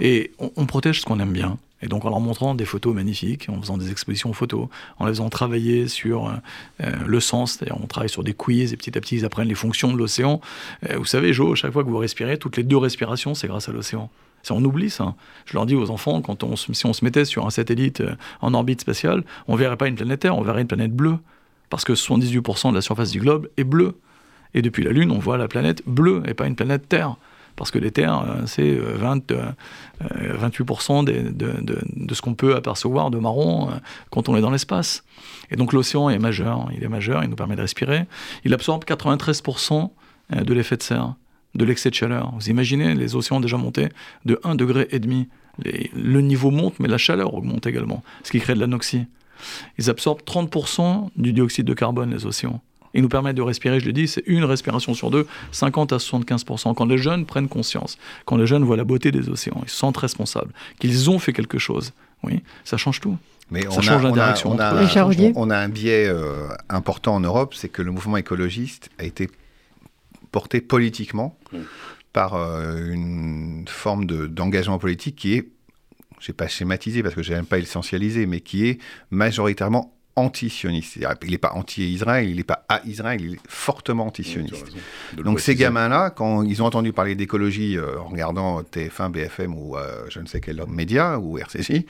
Et on, on protège ce qu'on aime bien. Et donc en leur montrant des photos magnifiques, en faisant des expositions photos, en les faisant travailler sur euh, le sens, c'est-à-dire on travaille sur des quiz et petit à petit ils apprennent les fonctions de l'océan. Euh, vous savez, Jo, chaque fois que vous respirez, toutes les deux respirations, c'est grâce à l'océan. On oublie ça. Je leur dis aux enfants, quand on, si on se mettait sur un satellite euh, en orbite spatiale, on verrait pas une planète Terre, on verrait une planète bleue. Parce que 78% de la surface du globe est bleue. Et depuis la Lune, on voit la planète bleue et pas une planète Terre parce que les terres, euh, c'est 20, 28% euh, de, de, ce qu'on peut apercevoir de marron euh, quand on est dans l'espace. Et donc l'océan est majeur, il est majeur, il nous permet de respirer. Il absorbe 93% de l'effet de serre, de l'excès de chaleur. Vous imaginez, les océans déjà montés de 1,5 degré. demi. le niveau monte, mais la chaleur augmente également, ce qui crée de l'anoxie. Ils absorbent 30% du dioxyde de carbone, les océans et nous permettent de respirer, je l'ai dit, c'est une respiration sur deux, 50 à 75%. Quand les jeunes prennent conscience, quand les jeunes voient la beauté des océans, ils se sentent responsables, qu'ils ont fait quelque chose, oui, ça change tout. Mais ça on change a, la direction. On a, un biais euh, important en Europe, c'est que le mouvement écologiste a été porté politiquement par euh, une forme d'engagement politique qui est, je ne vais pas schématiser parce que je n'aime pas essentialiser, mais qui est majoritairement anti-sioniste. Il n'est pas anti-Israël, il n'est pas à Israël, il est fortement anti-sioniste. Donc ces gamins-là, quand ils ont entendu parler d'écologie euh, en regardant TF1, BFM ou euh, je ne sais quel média ou RCC,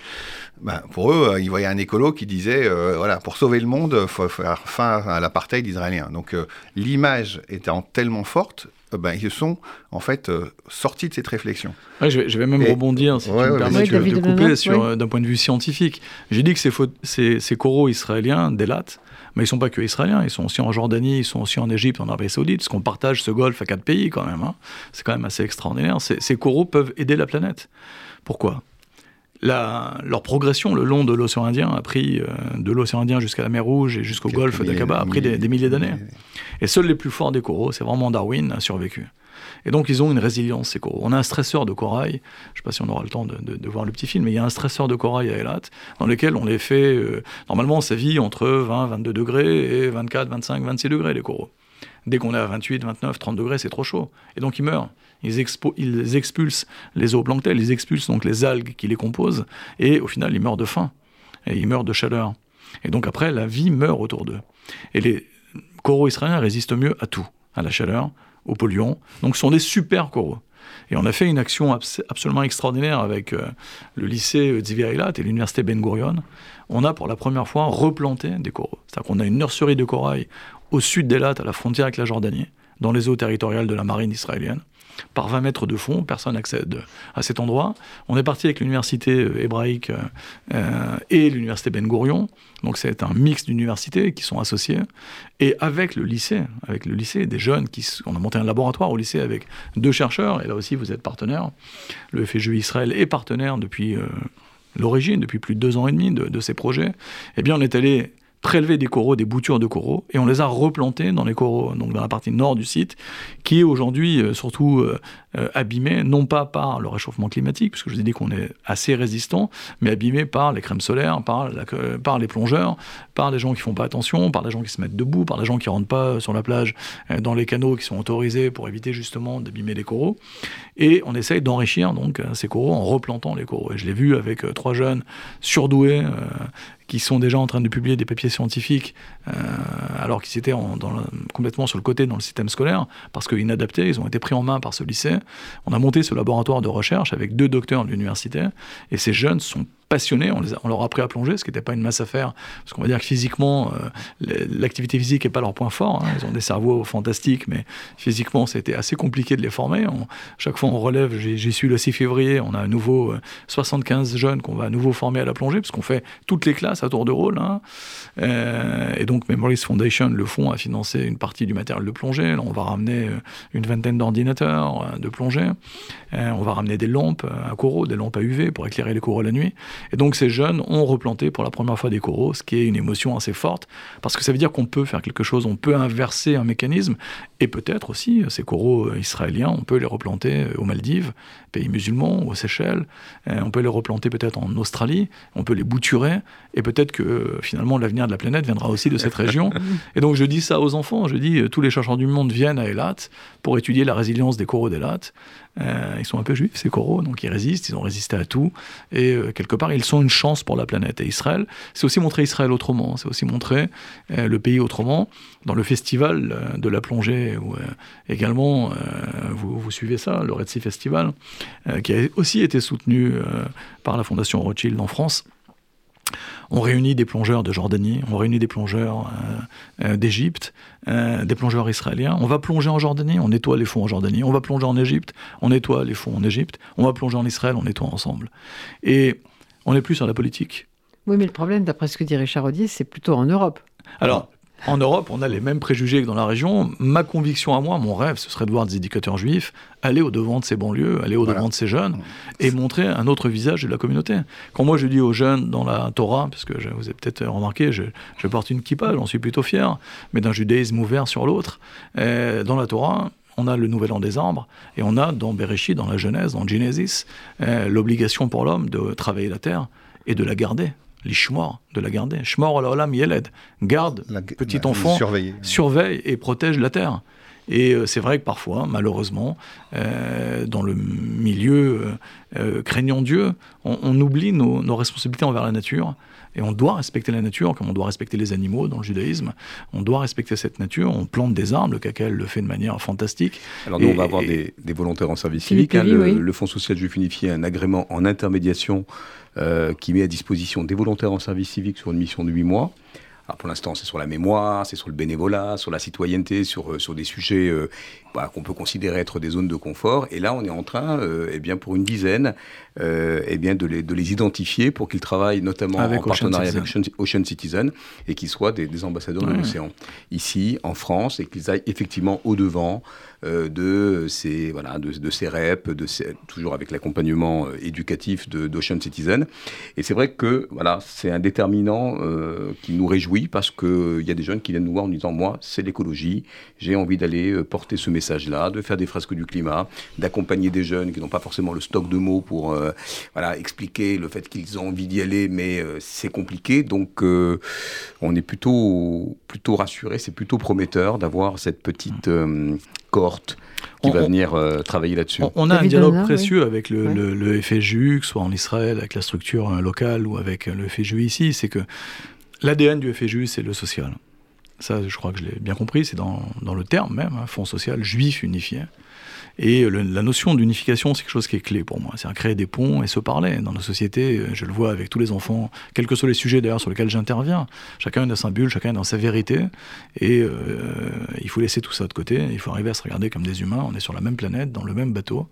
ben, pour eux, euh, ils voyaient un écolo qui disait, voilà, pour sauver le monde, il faut faire fin à l'apartheid israélien. Donc l'image étant tellement forte, ben, ils sont en fait sortis de cette réflexion. je, vais, même rebondir, si tu me permets de, couper, sur, d'un point de vue scientifique. J'ai dit que ces, ces, ces coraux israéliens, des lattes, mais ils sont pas que israéliens, ils sont aussi en Jordanie, ils sont aussi en Égypte, en Arabie Saoudite, parce qu'on partage ce golfe à quatre pays quand même. Hein. C'est quand même assez extraordinaire. Ces, coraux peuvent aider la planète. Pourquoi? Leur progression le long de l'océan Indien a pris euh, de l'océan Indien jusqu'à la mer Rouge et jusqu'au golfe d'Aqaba a pris des, des milliers d'années. Et seuls les plus forts des coraux, c'est vraiment Darwin, a survécu. Et donc, ils ont une résilience, ces coraux. On a un stresseur de corail, je ne sais pas si on aura le temps de, voir le petit film, mais il y a un stresseur de corail à Elat, dans lequel on les fait, euh, normalement, ça vit entre 20, 22 degrés et 24, 25, 26 degrés, les coraux. Dès qu'on est à 28, 29, 30 degrés, c'est trop chaud. Et donc, ils meurent. Ils, expulsent les eaux planctelles, ils expulsent donc les algues qui les composent, et au final, ils meurent de faim. Et ils meurent de chaleur. Et donc, après, la vie meurt autour d'eux. Et les coraux israéliens résistent mieux à tout, à la chaleur, aux polluants. Donc ce sont des super coraux. Et on a fait une action absolument extraordinaire avec euh, le lycée Eilat et l'université Ben Gurion. On a pour la première fois replanté des coraux. C'est-à-dire qu'on a une nurserie de corail au sud d'Eilat, à la frontière avec la Jordanie, dans les eaux territoriales de la marine israélienne par 20 mètres de fond, personne n'accède à cet endroit. On est parti avec l'université euh, hébraïque euh, et l'université Ben Gurion, donc c'est un mix d'universités qui sont associées, et avec le lycée, avec le lycée, des jeunes qui, on a monté un laboratoire au lycée avec deux chercheurs, et là aussi vous êtes partenaire. Le FGE Israël est partenaire depuis euh, l'origine, depuis plus de deux ans et demi de, de ces projets. Eh bien, on est allé prélever des coraux, des boutures de coraux, et on les a replantés dans les coraux, donc dans la partie nord du site, qui est aujourd'hui euh, surtout euh, euh, abîmé, non pas par le réchauffement climatique, puisque je vous ai dit qu'on est assez résistant, mais abîmé par les crèmes solaires, par, par les plongeurs, par les gens qui font pas attention, par les gens qui se mettent debout, par les gens qui rentrent pas sur la plage dans les canaux qui sont autorisés pour éviter justement d'abîmer les coraux. Et on essaye d'enrichir donc ces coraux en replantant les coraux. Et je l'ai vu avec trois jeunes surdoués qui sont déjà en train de publier des papiers scientifiques euh, alors qu'ils étaient complètement sur le côté dans le système scolaire, parce qu'inadaptés, ils ont été pris en main par ce lycée. On a monté ce laboratoire de recherche avec deux docteurs de l'université, et ces jeunes sont passionnés, on, leur a appris à plonger, ce qui n'était pas une masse à faire, parce qu'on va dire que physiquement, euh, l'activité physique n'est pas leur point fort, hein. ils ont des cerveaux fantastiques, mais physiquement, c'était assez compliqué de les former. chaque fois, on relève, j'y suis le 6 février, on a à nouveau 75 euh, jeunes qu'on va à nouveau former à la plongée, parce qu'on fait toutes les classes à tour de rôle. Hein. Euh, et donc, Memories Foundation, le fonds, a financé une partie du matériel de plongée. Là, on va ramener une vingtaine d'ordinateurs de plongée. on va ramener des lampes à coraux, des lampes à UV pour éclairer les coraux la nuit. Et donc ces jeunes ont replanté pour la première fois des coraux, ce qui est une émotion assez forte, parce que ça veut dire qu'on peut faire quelque chose, on peut inverser un mécanisme, et peut-être aussi ces coraux israéliens, on peut les replanter aux Maldives, pays musulmans, aux Seychelles, on peut les replanter peut-être en Australie, on peut les bouturer, et peut-être que finalement l'avenir de la planète viendra aussi de cette région. Et donc je dis ça aux enfants, je dis tous les chercheurs du monde viennent à Elat pour étudier la résilience des coraux d'Elat. Euh, ils sont un peu juifs, ces coraux, donc ils résistent, ils ont résisté à tout, et euh, quelque part, ils sont une chance pour la planète. Et Israël, c'est aussi montrer Israël autrement, c'est aussi montrer euh, le pays autrement. Dans le festival de la plongée, où, également, vous, vous, suivez ça, le Red Sea Festival, qui a aussi été soutenu par la Fondation Rothschild en France. On réunit des plongeurs de Jordanie, on réunit des plongeurs euh, euh, d'Égypte, euh, des plongeurs israéliens. On va plonger en Jordanie, on nettoie les fonds en Jordanie. On va plonger en Égypte, on nettoie les fonds en Égypte. On va plonger en Israël, on nettoie ensemble. Et on n'est plus sur la politique. Oui, mais le problème, d'après ce que dit Richard Audier, c'est plutôt en Europe. Alors, en Europe, on a les mêmes préjugés que dans la région. Ma conviction à moi, mon rêve, ce serait de voir des éducateurs juifs aller au-devant de ces banlieues, aller au-devant de ces jeunes et montrer un autre visage de la communauté. Quand moi je dis aux jeunes dans la Torah, parce que vous avez peut-être remarqué, je, porte une kippa, j'en suis plutôt fier, mais d'un judaïsme ouvert sur l'autre, dans la Torah, on a le nouvel an des arbres, et on a dans Bereshit, dans la Genèse, dans Genesis, l'obligation pour l'homme de travailler la terre et de la garder l'ishmor, de la garder. Shmor olam yeled, garde, petit enfant, surveille et protège la terre. Et euh, c'est vrai que parfois, malheureusement, euh, dans le milieu euh, craignant Dieu, on, oublie nos, responsabilités envers la nature. Et on doit respecter la nature comme on doit respecter les animaux dans le judaïsme. On doit respecter cette nature. On plante des arbres, le caca le fait de manière fantastique. Alors nous, on va avoir des, volontaires en service civique. Hein. le, Fonds social juif unifié a un agrément en intermédiation euh, qui met à disposition des volontaires en service civique sur une mission de 8 mois. Alors pour l'instant, c'est sur la mémoire, c'est sur le bénévolat, sur la citoyenneté, sur, sur des sujets bah, qu'on peut considérer être des zones de confort. Et là, on est en train, eh bien, pour une dizaine, eh bien, de les, de les identifier pour qu'ils travaillent notamment en partenariat avec Ocean Citizen et qu'ils soient des, ambassadeurs de l'océan ici, en France, et qu'ils aillent effectivement au-devant euh, de ces voilà de, ces REP, de toujours avec l'accompagnement euh, éducatif d'Ocean Citizen. Et c'est vrai que voilà c'est un déterminant euh, qui nous réjouit parce que il y a des jeunes qui viennent nous voir en disant moi c'est l'écologie, j'ai envie d'aller porter ce message-là, de faire des fresques du climat, d'accompagner des jeunes qui n'ont pas forcément le stock de mots pour voilà expliquer le fait qu'ils ont envie d'y aller, mais c'est compliqué. Donc on est plutôt plutôt rassuré, c'est plutôt prometteur d'avoir cette petite cohorte qui va venir euh, travailler là-dessus. On, a un dialogue précieux avec le, le, FSJU, que ce soit en Israël, avec la structure euh, locale ou avec le FSJU ici, c'est que l'ADN du FSJU, c'est le social. Ça, je crois que je l'ai bien compris, c'est dans, dans, le terme même, hein, Fonds social juif unifié. Et la notion d'unification, c'est quelque chose qui est clé pour moi. C'est à créer des ponts et se parler. Dans nos sociétés, je le vois avec tous les enfants, quels que soient les sujets d'ailleurs sur lesquels j'interviens. Chacun est dans sa bulle, chacun est dans sa vérité. Et euh, il faut laisser tout ça de côté. Il faut arriver à se regarder comme des humains. On est sur la même planète, dans le même bateau.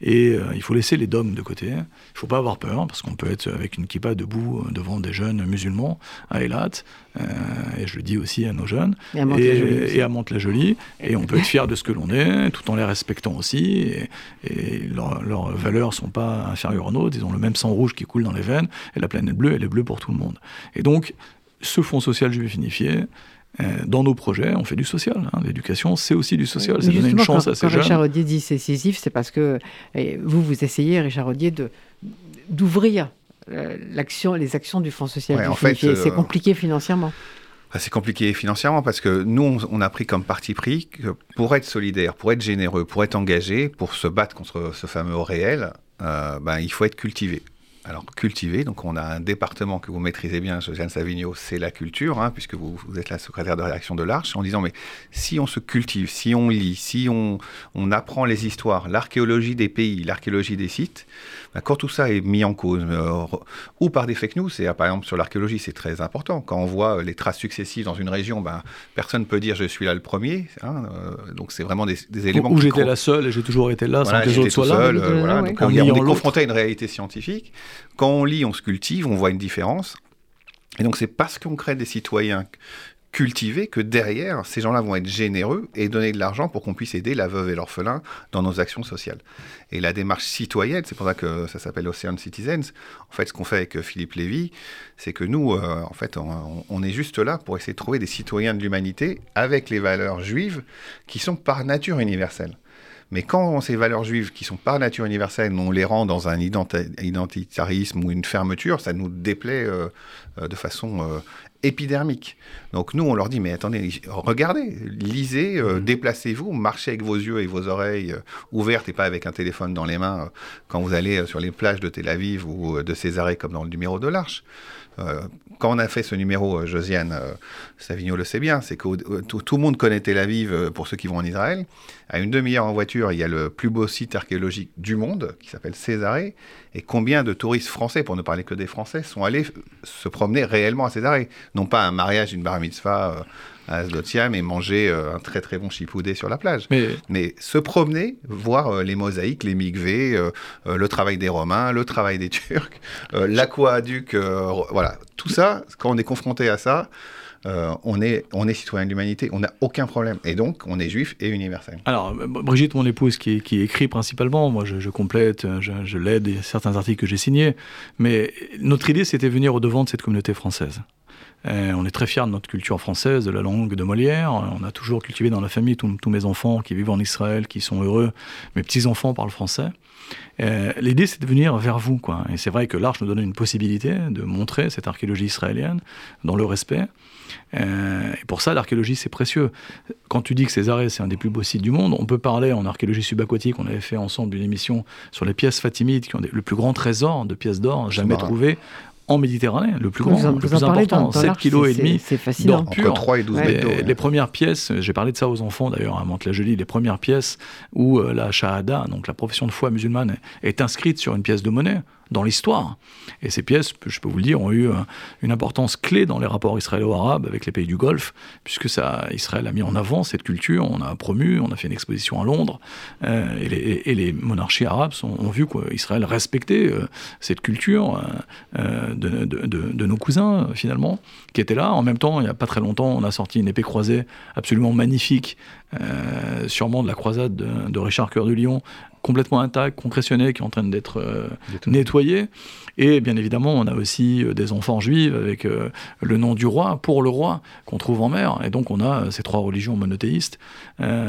Et euh, il faut laisser les dogmes de côté. Il ne faut pas avoir peur, parce qu'on peut être avec une kippa debout devant des jeunes musulmans à Elat. Euh, et je le dis aussi à nos jeunes. Et à Mantes-la-Jolie. Et, on peut être fier de ce que l'on est, tout en les respectant aussi aussi, et, leurs valeurs ne sont pas inférieures aux nôtres, ils ont le même sang rouge qui coule dans les veines, et la planète bleue, elle est bleue pour tout le monde. Et donc, ce fonds social juif unifié, euh, dans nos projets, on fait du social. Hein. L'éducation, c'est aussi du social. C'est donner une chance à ces quand Richard Rodier dit c'est décisif, c'est parce que vous, vous essayez, Richard Rodier, d'ouvrir euh, l'action, les actions du Fonds social juif unifié. c'est euh, compliqué financièrement. C'est compliqué financièrement parce que nous, on, a pris comme parti pris que pour être solidaire, pour être généreux, pour être engagé, pour se battre contre ce fameux réel, euh, ben, il faut être cultivé. Alors, cultiver, donc on a un département que vous maîtrisez bien, Josiane Savigno, c'est la culture, hein, puisque vous, êtes la secrétaire de rédaction de l'Arche, en disant, mais si on se cultive, si on lit, si on, on apprend les histoires, l'archéologie des pays, l'archéologie des sites, quand tout ça est mis en cause, euh, ou par des fake news, et par exemple sur l'archéologie, c'est très important. Quand on voit les traces successives dans une région, ben, personne ne peut dire je suis là le premier. Hein, euh, donc c'est vraiment des, éléments. Où j'étais la seule et j'ai toujours été là sans que les autres soient là. Euh, voilà, donc on, est confronté à une réalité scientifique. Quand on lit, on se cultive, on voit une différence. Et donc c'est parce qu'on crée des citoyens cultivés que derrière, ces gens-là vont être généreux et donner de l'argent pour qu'on puisse aider la veuve et l'orphelin dans nos actions sociales. Et la démarche citoyenne, c'est pour ça que ça s'appelle Ocean Citizens. En fait, ce qu'on fait avec Philippe Lévy, c'est que nous, euh, en fait, on, est juste là pour essayer de trouver des citoyens de l'humanité avec les valeurs juives qui sont par nature universelles. Mais quand ces valeurs juives, qui sont par nature universelles, on les rend dans un identitarisme ou une fermeture, ça nous déplaît euh, euh, de façon euh, épidermique. Donc nous, on leur dit, mais attendez, regardez, lisez, mmh. déplacez-vous, marchez avec vos yeux et vos oreilles ouvertes et pas avec un téléphone dans les mains quand vous allez sur les plages de Tel Aviv ou de Césarée comme dans le numéro de l'Arche. Euh, quand on a fait ce numéro, euh, Josiane euh, Savigno le sait bien, c'est que tout, le monde connaît Tel Aviv pour ceux qui vont en Israël. À une demi-heure en voiture, il y a le plus beau site archéologique du monde qui s'appelle Césarée. Et combien de touristes français, pour ne parler que des Français, sont allés se promener réellement à Césarée? Non pas un mariage, une bar mitzvah à Zlotiam et manger euh, un très très bon chipoudé sur la plage. Mais, se promener, voir euh, les mosaïques, les migvés, euh, le travail des Romains, le travail des Turcs, l'aquaduc, voilà, tout ça, quand on est confronté à ça, on, est, on est citoyen de l'humanité, on n'a aucun problème. Et donc, on est juif et universel. Alors, Brigitte, mon épouse, qui, écrit principalement, moi je, complète, je, je l'aide, certains articles que j'ai signés, mais notre idée, c'était venir au devant de cette communauté française. Euh, on est très fiers de notre culture française, de la langue de Molière. On a toujours cultivé dans la famille tous mes enfants qui vivent en Israël, qui sont heureux. Mes petits-enfants parlent français. Euh, l'idée, c'est de venir vers vous. Quoi. Et c'est vrai que l'Arche nous donne une possibilité de montrer cette archéologie israélienne dans le respect. Euh, et pour ça, l'archéologie, c'est précieux. Quand tu dis que Césarée, c'est un des plus beaux sites du monde, on peut parler en archéologie subaquatique, on avait fait ensemble une émission sur les pièces fatimides, qui ont le plus grand trésor de pièces d'or jamais trouvé en Méditerranée, le plus grand, le plus important, 7 kg et demi d'or pur. 3 et 12 les, premières pièces, j'ai parlé de ça aux enfants d'ailleurs à Mantes-la-Jolie, les premières pièces où euh, la shahada, donc la profession de foi musulmane, est inscrite sur une pièce de monnaie. Dans l'histoire. Et ces pièces, je peux vous le dire, ont eu une importance clé dans les rapports israélo-arabes avec les pays du Golfe, puisque Israël a mis en avant cette culture, on a promu, on a fait une exposition à Londres, et les, monarchies arabes ont vu qu'Israël respectait cette culture de, de, nos cousins, finalement, qui étaient là. En même temps, il n'y a pas très longtemps, on a sorti une épée croisée absolument magnifique, sûrement de la croisade de, Richard Cœur de Lion, complètement intact, concrétionné, qui est en train d'être euh, nettoyé. Et bien évidemment, on a aussi euh, des enfants juifs avec euh, le nom du roi, pour le roi, qu'on trouve en mer. Et donc on a ces trois religions monothéistes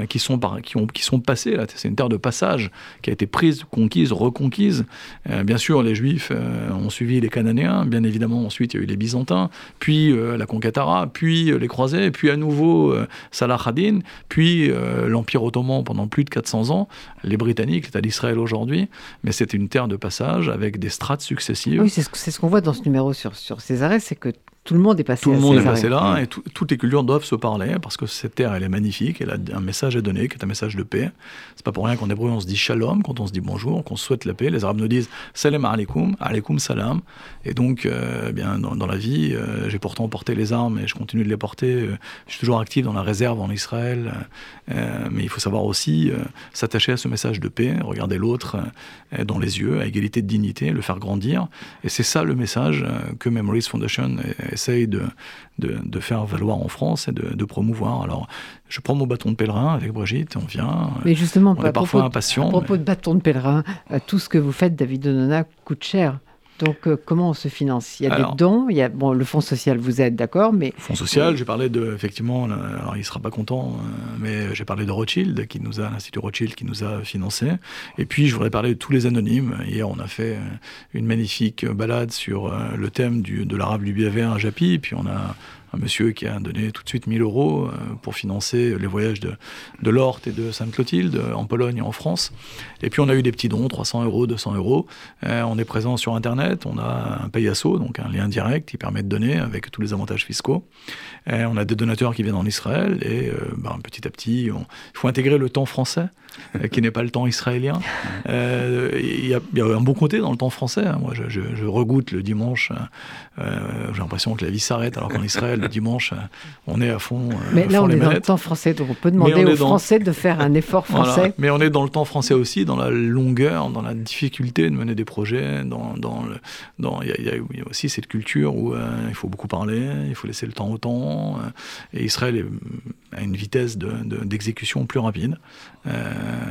qui, sont qui, ont, qui sont passées. C'est une terre de passage qui a été prise, conquise, reconquise. bien sûr, les juifs ont suivi les Cananéens. Bien évidemment, ensuite, il y a eu les Byzantins, puis la conquête arabe, puis les croisés, puis à nouveau Salah ad-Din, puis l'Empire ottoman pendant plus de 400 ans, les Britanniques c'est à l'Israël aujourd'hui, mais c'est une terre de passage avec des strates successives. Oui, c'est ce qu'on voit dans ce numéro sur, sur ces arrêts, c'est que tout le monde est passé Tout le monde est passé là et toutes les cultures doivent se parler parce que cette terre, elle est magnifique, elle a un message à donner qui est un message de paix. C'est pas pour rien qu'en hébreu on se dit shalom quand on se dit bonjour, qu'on souhaite la paix. Les Arabes nous disent salam alaikum, alaikum salam. Et donc, euh, eh bien dans, la vie, euh, j'ai pourtant porté les armes et je continue de les porter. Euh, je suis toujours actif dans la réserve en Israël, mais il faut savoir aussi s'attacher à ce message de paix, regarder l'autre dans les yeux, à égalité de dignité, le faire grandir. Et c'est ça le message que Memories Foundation essaye de, de, faire valoir en France et de, promouvoir. Alors, je prends mon bâton de pèlerin avec Brigitte, on vient. Mais justement, on est parfois impatient. À propos de bâton de pèlerin, euh, tout ce que vous faites, David Onona, coûte cher. Donc, euh, comment on se finance? Il y a des dons, il y a bon, le fonds social vous aide, d'accord, mais fonds social, j'ai parlé de effectivement, alors il sera pas content, euh, mais j'ai parlé de Rothschild qui nous a l'institut Rothschild qui nous a financé, et puis je voudrais parler de tous les anonymes. Hier, on a fait euh, une magnifique balade sur le thème du, de l'arabe du biavert à Japi, puis on a un monsieur qui a donné tout de suite 1000 euros euh, pour financer les voyages de, de l'Orte et de Sainte-Clotilde euh, en Pologne et en France. Et puis on a eu des petits dons, 300 euros, 200 euros. Euh, on est présent sur Internet, on a un payasso, donc un lien direct qui permet de donner avec tous les avantages fiscaux. on a des donateurs qui viennent en Israël et ben, petit à petit, il faut intégrer le temps français. qui n'est pas le temps israélien. Il y, a un bon côté dans le temps français. Hein. Moi, je, je, regoute le dimanche. J'ai l'impression que la vie s'arrête, alors qu'en Israël, dimanche, euh, on est à fond. Euh, mais là, on est dans le temps français, donc on peut demander aux Français de faire un effort français. Mais on est dans le temps français aussi, dans la longueur, dans la difficulté de mener des projets. Dans, dans le, dans, il, y a, aussi cette culture où euh, il faut beaucoup parler, il faut laisser le temps au temps. et Israël a une vitesse d'exécution de, plus rapide.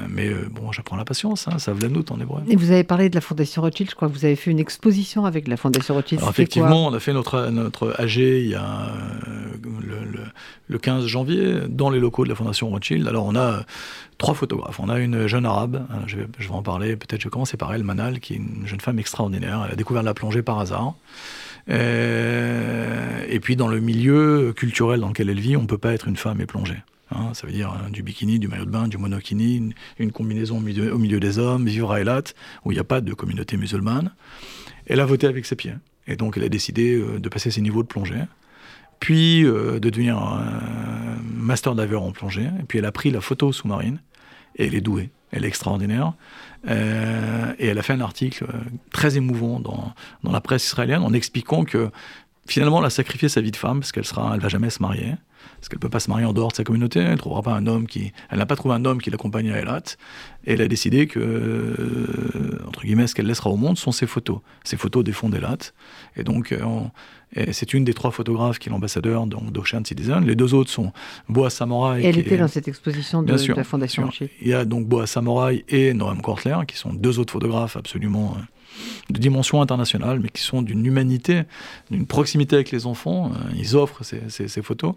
mais bon, j'apprends la patience, hein, ça nous en hébreu. Et vous avez parlé de la Fondation Rothschild, je crois que vous avez fait une exposition avec la Fondation Rothschild. Alors effectivement, on a fait notre, notre AG il y a euh, le, 15 janvier dans les locaux de la Fondation Rothschild. Alors on a trois photographes. On a une jeune arabe, hein, je vais, je vais en parler, peut-être je vais commencer par elle, Manal, qui est une jeune femme extraordinaire. Elle a découvert la plongée par hasard. Euh, et puis dans le milieu culturel dans lequel elle vit, on ne peut pas être une femme et plonger. Hein. ça veut dire euh, du bikini, du maillot de bain, du monokini, une, combinaison au milieu, des hommes, vivre à Elat, où il n'y a pas de communauté musulmane. Elle a voté avec ses pieds. Et donc elle a décidé de passer ses niveaux de plongée puis euh, de devenir un master diver en plongée. Et puis elle a pris la photo sous-marine et elle est douée, elle est extraordinaire. Euh, et elle a fait un article euh, très émouvant dans, dans, la presse israélienne en expliquant que finalement elle a sacrifié sa vie de femme parce qu'elle sera, elle va jamais se marier parce qu'elle peut pas se marier en dehors de sa communauté, elle trouvera pas un homme qui, elle n'a pas trouvé un homme qui l'accompagne à Elat, et elle a décidé que, euh, entre guillemets, ce qu'elle laissera au monde sont ses photos, ses photos des fonds d'Elat, et donc euh, c'est une des trois photographes qui est l'ambassadeur d'Ocean Citizen. Les deux autres sont Boa Samouraï. elle était dans cette exposition de, la Fondation Il y a donc Boa et Noam Kortler, qui sont deux autres photographes absolument euh, de dimension internationale, mais qui sont d'une humanité, d'une proximité avec les enfants. Euh, ils offrent ces, photos.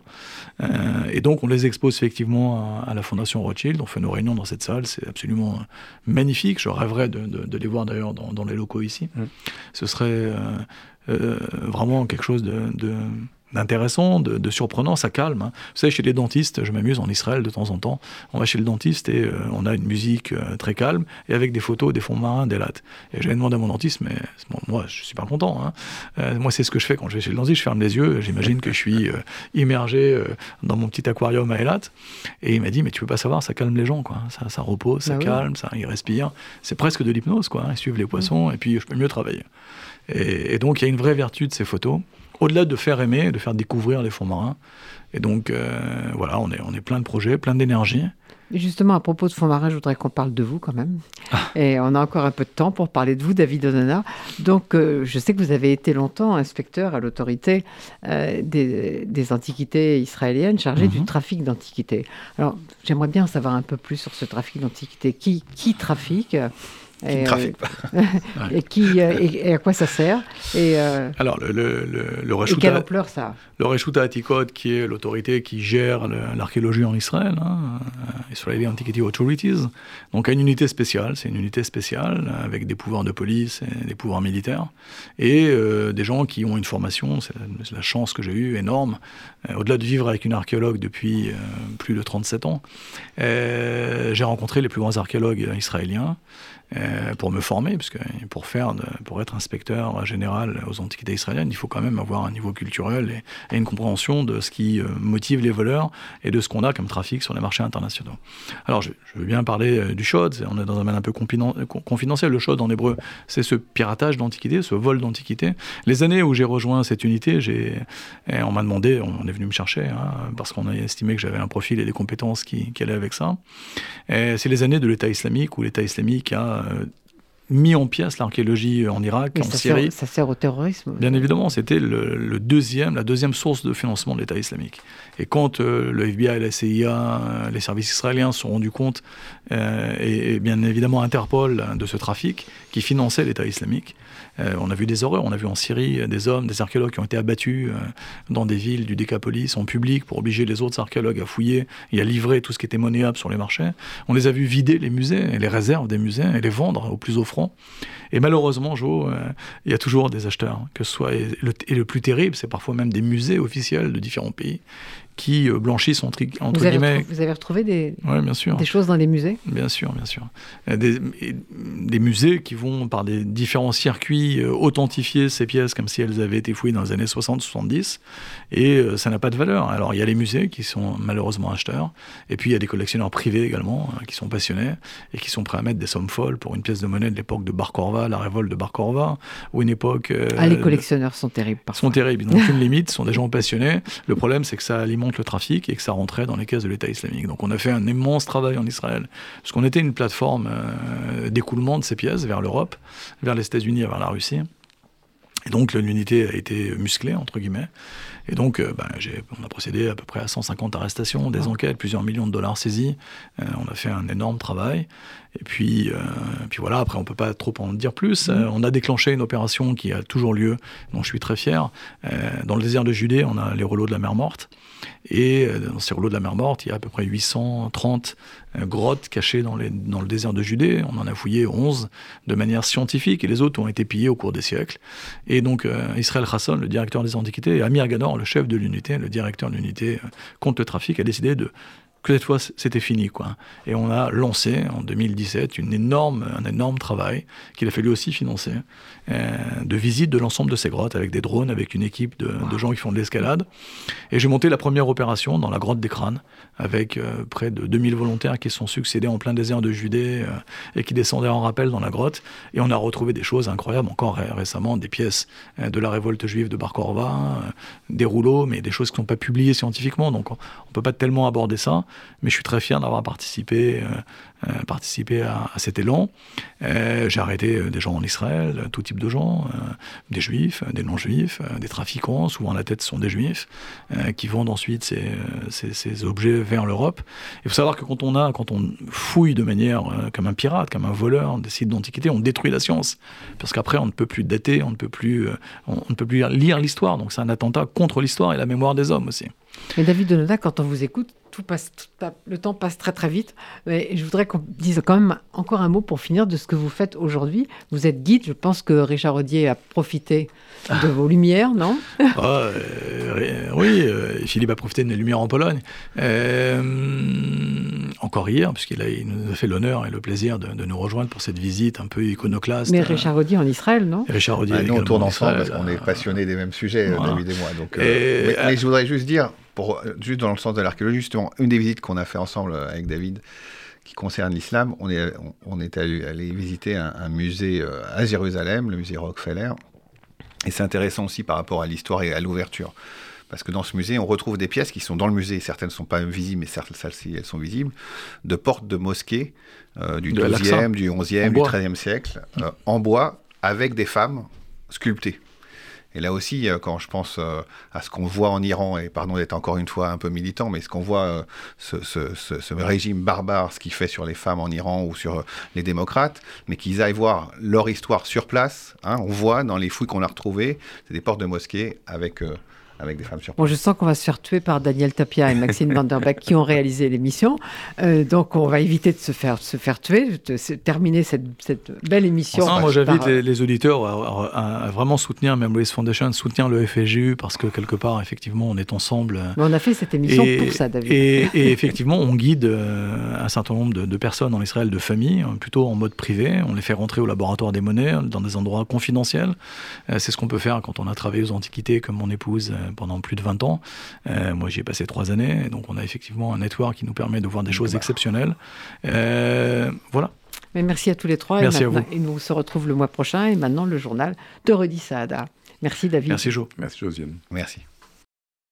Euh, et donc, on les expose effectivement à, la Fondation Rothschild. On fait nos réunions dans cette salle. C'est absolument magnifique. Je rêverais de, les voir d'ailleurs dans, les locaux ici. Ce serait euh, vraiment quelque chose de, d'intéressant, de, surprenant, ça calme. Hein. Vous savez, chez les dentistes, je m'amuse en Israël de temps en temps. On va chez le dentiste et euh, on a une musique euh, très calme et avec des photos, des fonds marins, des lattes. Et j'avais demandé à mon dentiste, mais moi, je suis pas content. Hein. Euh, moi, c'est ce que je fais quand je vais chez le dentiste. Je ferme les yeux. J'imagine que je suis immergé dans mon petit aquarium à Elat. Et il m'a dit, mais tu peux pas savoir, ça calme les gens, quoi. Ça, ça repose, ça bah calme, ça, ils respirent. C'est presque de l'hypnose, quoi. Ils suivent les poissons et puis je peux mieux travailler. et donc, il y a une vraie vertu de ces photos au-delà de faire aimer, de faire découvrir les fonds marins. Et donc, euh, voilà, on est, on est plein de projets, plein d'énergie. Justement, à propos de fonds marins, je voudrais qu'on parle de vous quand même. Ah. Et on a encore un peu de temps pour parler de vous, David Onana. Donc, euh, je sais que vous avez été longtemps inspecteur à l'autorité euh, des, antiquités israéliennes chargé du mhm. trafic d'antiquités. Alors, j'aimerais bien savoir un peu plus sur ce trafic d'antiquités. Qui, qui trafique? Qui ne trafique pas. et, qui, euh, et, à quoi ça sert et, euh, Alors, le, le, le, le quelle ampleur ça Le Reshuta Atikot, qui est l'autorité qui gère l'archéologie en Israël, hein, euh, Israeli Antiquity Authorities, donc a une unité spéciale, c'est une unité spéciale avec des pouvoirs de police et des pouvoirs militaires, et des gens qui ont une formation, c'est la, chance que j'ai eue, énorme, au-delà de vivre avec une archéologue depuis plus de 37 ans, j'ai rencontré les plus grands archéologues israéliens, euh, pour me former, parce que pour, faire pour être inspecteur général aux antiquités israéliennes, il faut quand même avoir un niveau culturel et, une compréhension de ce qui euh, motive les voleurs et de ce qu'on a comme trafic sur les marchés internationaux. Alors, je, veux bien parler euh, du shod, on est dans un domaine un peu confidentiel. Le shod en hébreu, c'est ce piratage d'antiquités, ce vol d'antiquités. Les années où j'ai rejoint cette unité, on m'a demandé, on est venu me chercher, hein, parce qu'on a estimé que j'avais un profil et des compétences qui, qui allaient avec ça. C'est les années de l'État islamique, où l'État islamique a euh, mis en pièce l'archéologie en Irak, en Syrie. ça sert au terrorisme Bien évidemment, c'était le, deuxième, la deuxième source de financement de l'État islamique. Et quand euh, le FBI, la CIA, euh, les services israéliens se sont rendus compte, et, bien évidemment Interpol, de ce trafic qui finançait l'État islamique, euh, on a vu des horreurs, on a vu en Syrie euh, des hommes, des archéologues qui ont été abattus euh, dans des villes du Décapolis en public pour obliger les autres archéologues à fouiller et à livrer tout ce qui était monnayable sur les marchés. On les a vus vider les musées et les réserves des musées et les vendre au plus offrant. Et malheureusement, Jo, il y a toujours des acheteurs, que ce soit et le plus terrible, c'est parfois même des musées officiels de différents pays qui euh, blanchissent entre, entre vous guillemets. Vous avez retrouvé des, bien sûr. des choses dans les musées? Bien sûr, bien sûr. Euh, des, des, musées qui vont, par des différents circuits, euh, authentifier ces pièces comme si elles avaient été fouillées dans les années 60-70, et ça n'a pas de valeur. Alors il y a les musées qui sont malheureusement acheteurs, et puis il y a des collectionneurs privés également, qui sont passionnés, et qui sont prêts à mettre des sommes folles pour une pièce de monnaie de l'époque de Bar Corva, la révolte de Bar Corva, ou une époque... ah, les collectionneurs sont terribles, parfois. Sont terribles, ils n'ont aucune limite, sont des gens passionnés. Le problème, c'est que ça alimente le trafic et que ça rentrait dans les caisses de l'État islamique. Donc on a fait un immense travail en Israël, parce qu'on était une plateforme euh, d'écoulement de ces pièces vers l'Europe, vers les États-Unis et vers la Russie. Et donc l'unité a été musclée, entre guillemets. Et donc, euh, ben, on a procédé à peu près à 150 arrestations, des ah. enquêtes, plusieurs millions de dollars saisis. Euh, on a fait un énorme travail. Et puis, euh, puis voilà, après, on ne peut pas trop en dire plus. Mm-hmm. on a déclenché une opération qui a toujours lieu, dont je suis très fier. dans le désert de Judée, on a les rouleaux de la mer morte. Et dans ces rouleaux de la mer morte, il y a à peu près 830 grottes cachées dans, le désert de Judée. On en a fouillé 11 de manière scientifique et les autres ont été pillés au cours des siècles. Et donc, Israël Hasson, le directeur des Antiquités, et Amir Gador, le chef de l'unité, le directeur de l'unité euh, contre le trafic, a décidé de que cette fois c'était fini quoi. Et on a lancé en 2017 une énorme, un énorme travail qu'il a fallu aussi financer euh, de visite de l'ensemble de ces grottes avec des drones, avec une équipe de, gens qui font de l'escalade. Et j'ai monté la première opération dans la grotte des crânes avec euh, près de 2000 volontaires qui sont succédés en plein désert de Judée euh, et qui descendaient en rappel dans la grotte. Et on a retrouvé des choses incroyables, encore récemment, des pièces de la révolte juive de Bar Korva, des rouleaux, mais des choses qui ne sont pas publiées scientifiquement, donc on ne peut pas tellement aborder ça mais je suis très fier d'avoir participé euh, euh, participer à, cet élan. Euh, j'ai arrêté des gens en Israël, tout type de gens, des juifs, des non-juifs, des trafiquants, souvent la tête sont des juifs, qui vendent ensuite ces, ces, objets vers l'Europe. Il faut savoir que quand on a, quand on fouille de manière comme un pirate, comme un voleur des sites d'antiquité, on détruit la science, parce qu'après on ne peut plus dater, on ne peut plus, on, ne peut plus lire l'histoire. Donc c'est un attentat contre l'histoire et la mémoire des hommes aussi. Mais David Denoda, quand on vous écoute, tout passe, le temps passe très très vite. Mais je voudrais qu'on dise quand même encore un mot pour finir de ce que vous faites aujourd'hui. Vous êtes guide, je pense que Richard Rodier a profité de vos lumières, non ah, euh, Oui, euh, Philippe a profité de mes lumières en Pologne. Euh, encore hier, puisqu'il nous a fait l'honneur et le plaisir de, nous rejoindre pour cette visite un peu iconoclaste. Mais Richard Rodier en Israël, non Richard Rodier. Bah, nous, on tourne ensemble parce qu'on est passionnés des mêmes sujets, David et moi. Donc, mais, je voudrais juste dire, pour, juste dans le sens de l'archéologie, justement, une des visites qu'on a fait ensemble avec David, qui concerne l'islam, on est, on, est allé, visiter un, un, musée à Jérusalem, le musée Rockefeller, et c'est intéressant aussi par rapport à l'histoire et à l'ouverture. Parce que dans ce musée, on retrouve des pièces qui sont dans le musée. Certaines ne sont pas visibles, mais certaines, celles-ci, elles sont visibles. De portes de mosquées euh, du 12e, du 11e, du 13e siècle, euh, en bois, avec des femmes sculptées. Et là aussi, euh, quand je pense euh, à ce qu'on voit en Iran, et pardon d'être encore une fois un peu militant, mais ce qu'on voit, euh, ce, régime barbare, ce qu'il fait sur les femmes en Iran ou sur les démocrates, mais qu'ils aillent voir leur histoire sur place, hein, on voit dans les fouilles qu'on a retrouvées, c'est des portes de mosquées avec avec des femmes sur Bon, je sens qu'on va se faire tuer par Daniel Tapia et Maxime Vanderbeck qui ont réalisé l'émission. Euh, donc, on va éviter de se faire, se faire tuer, de terminer cette, cette belle émission. moi, j'invite les, auditeurs à, vraiment soutenir Memories Foundation, soutenir le FSGU parce que quelque part, effectivement, on est ensemble. Mais on a fait cette émission pour ça, David. Et, effectivement, on guide euh, un certain nombre de, personnes en Israël, de familles, plutôt en mode privé. On les fait rentrer au laboratoire des monnaies, dans des endroits confidentiels. Euh, c'est ce qu'on peut faire quand on a travaillé aux Antiquités, comme mon épouse pendant plus de 20 ans. Euh, moi, j'y ai passé trois années, donc on a effectivement un network qui nous permet de voir des choses exceptionnelles. Euh, voilà. Mais merci à tous les trois. Merci et à vous. Et nous se retrouve le mois prochain et maintenant le journal de Redi Saada. Merci David. Merci Jo. Merci Josiane. Merci.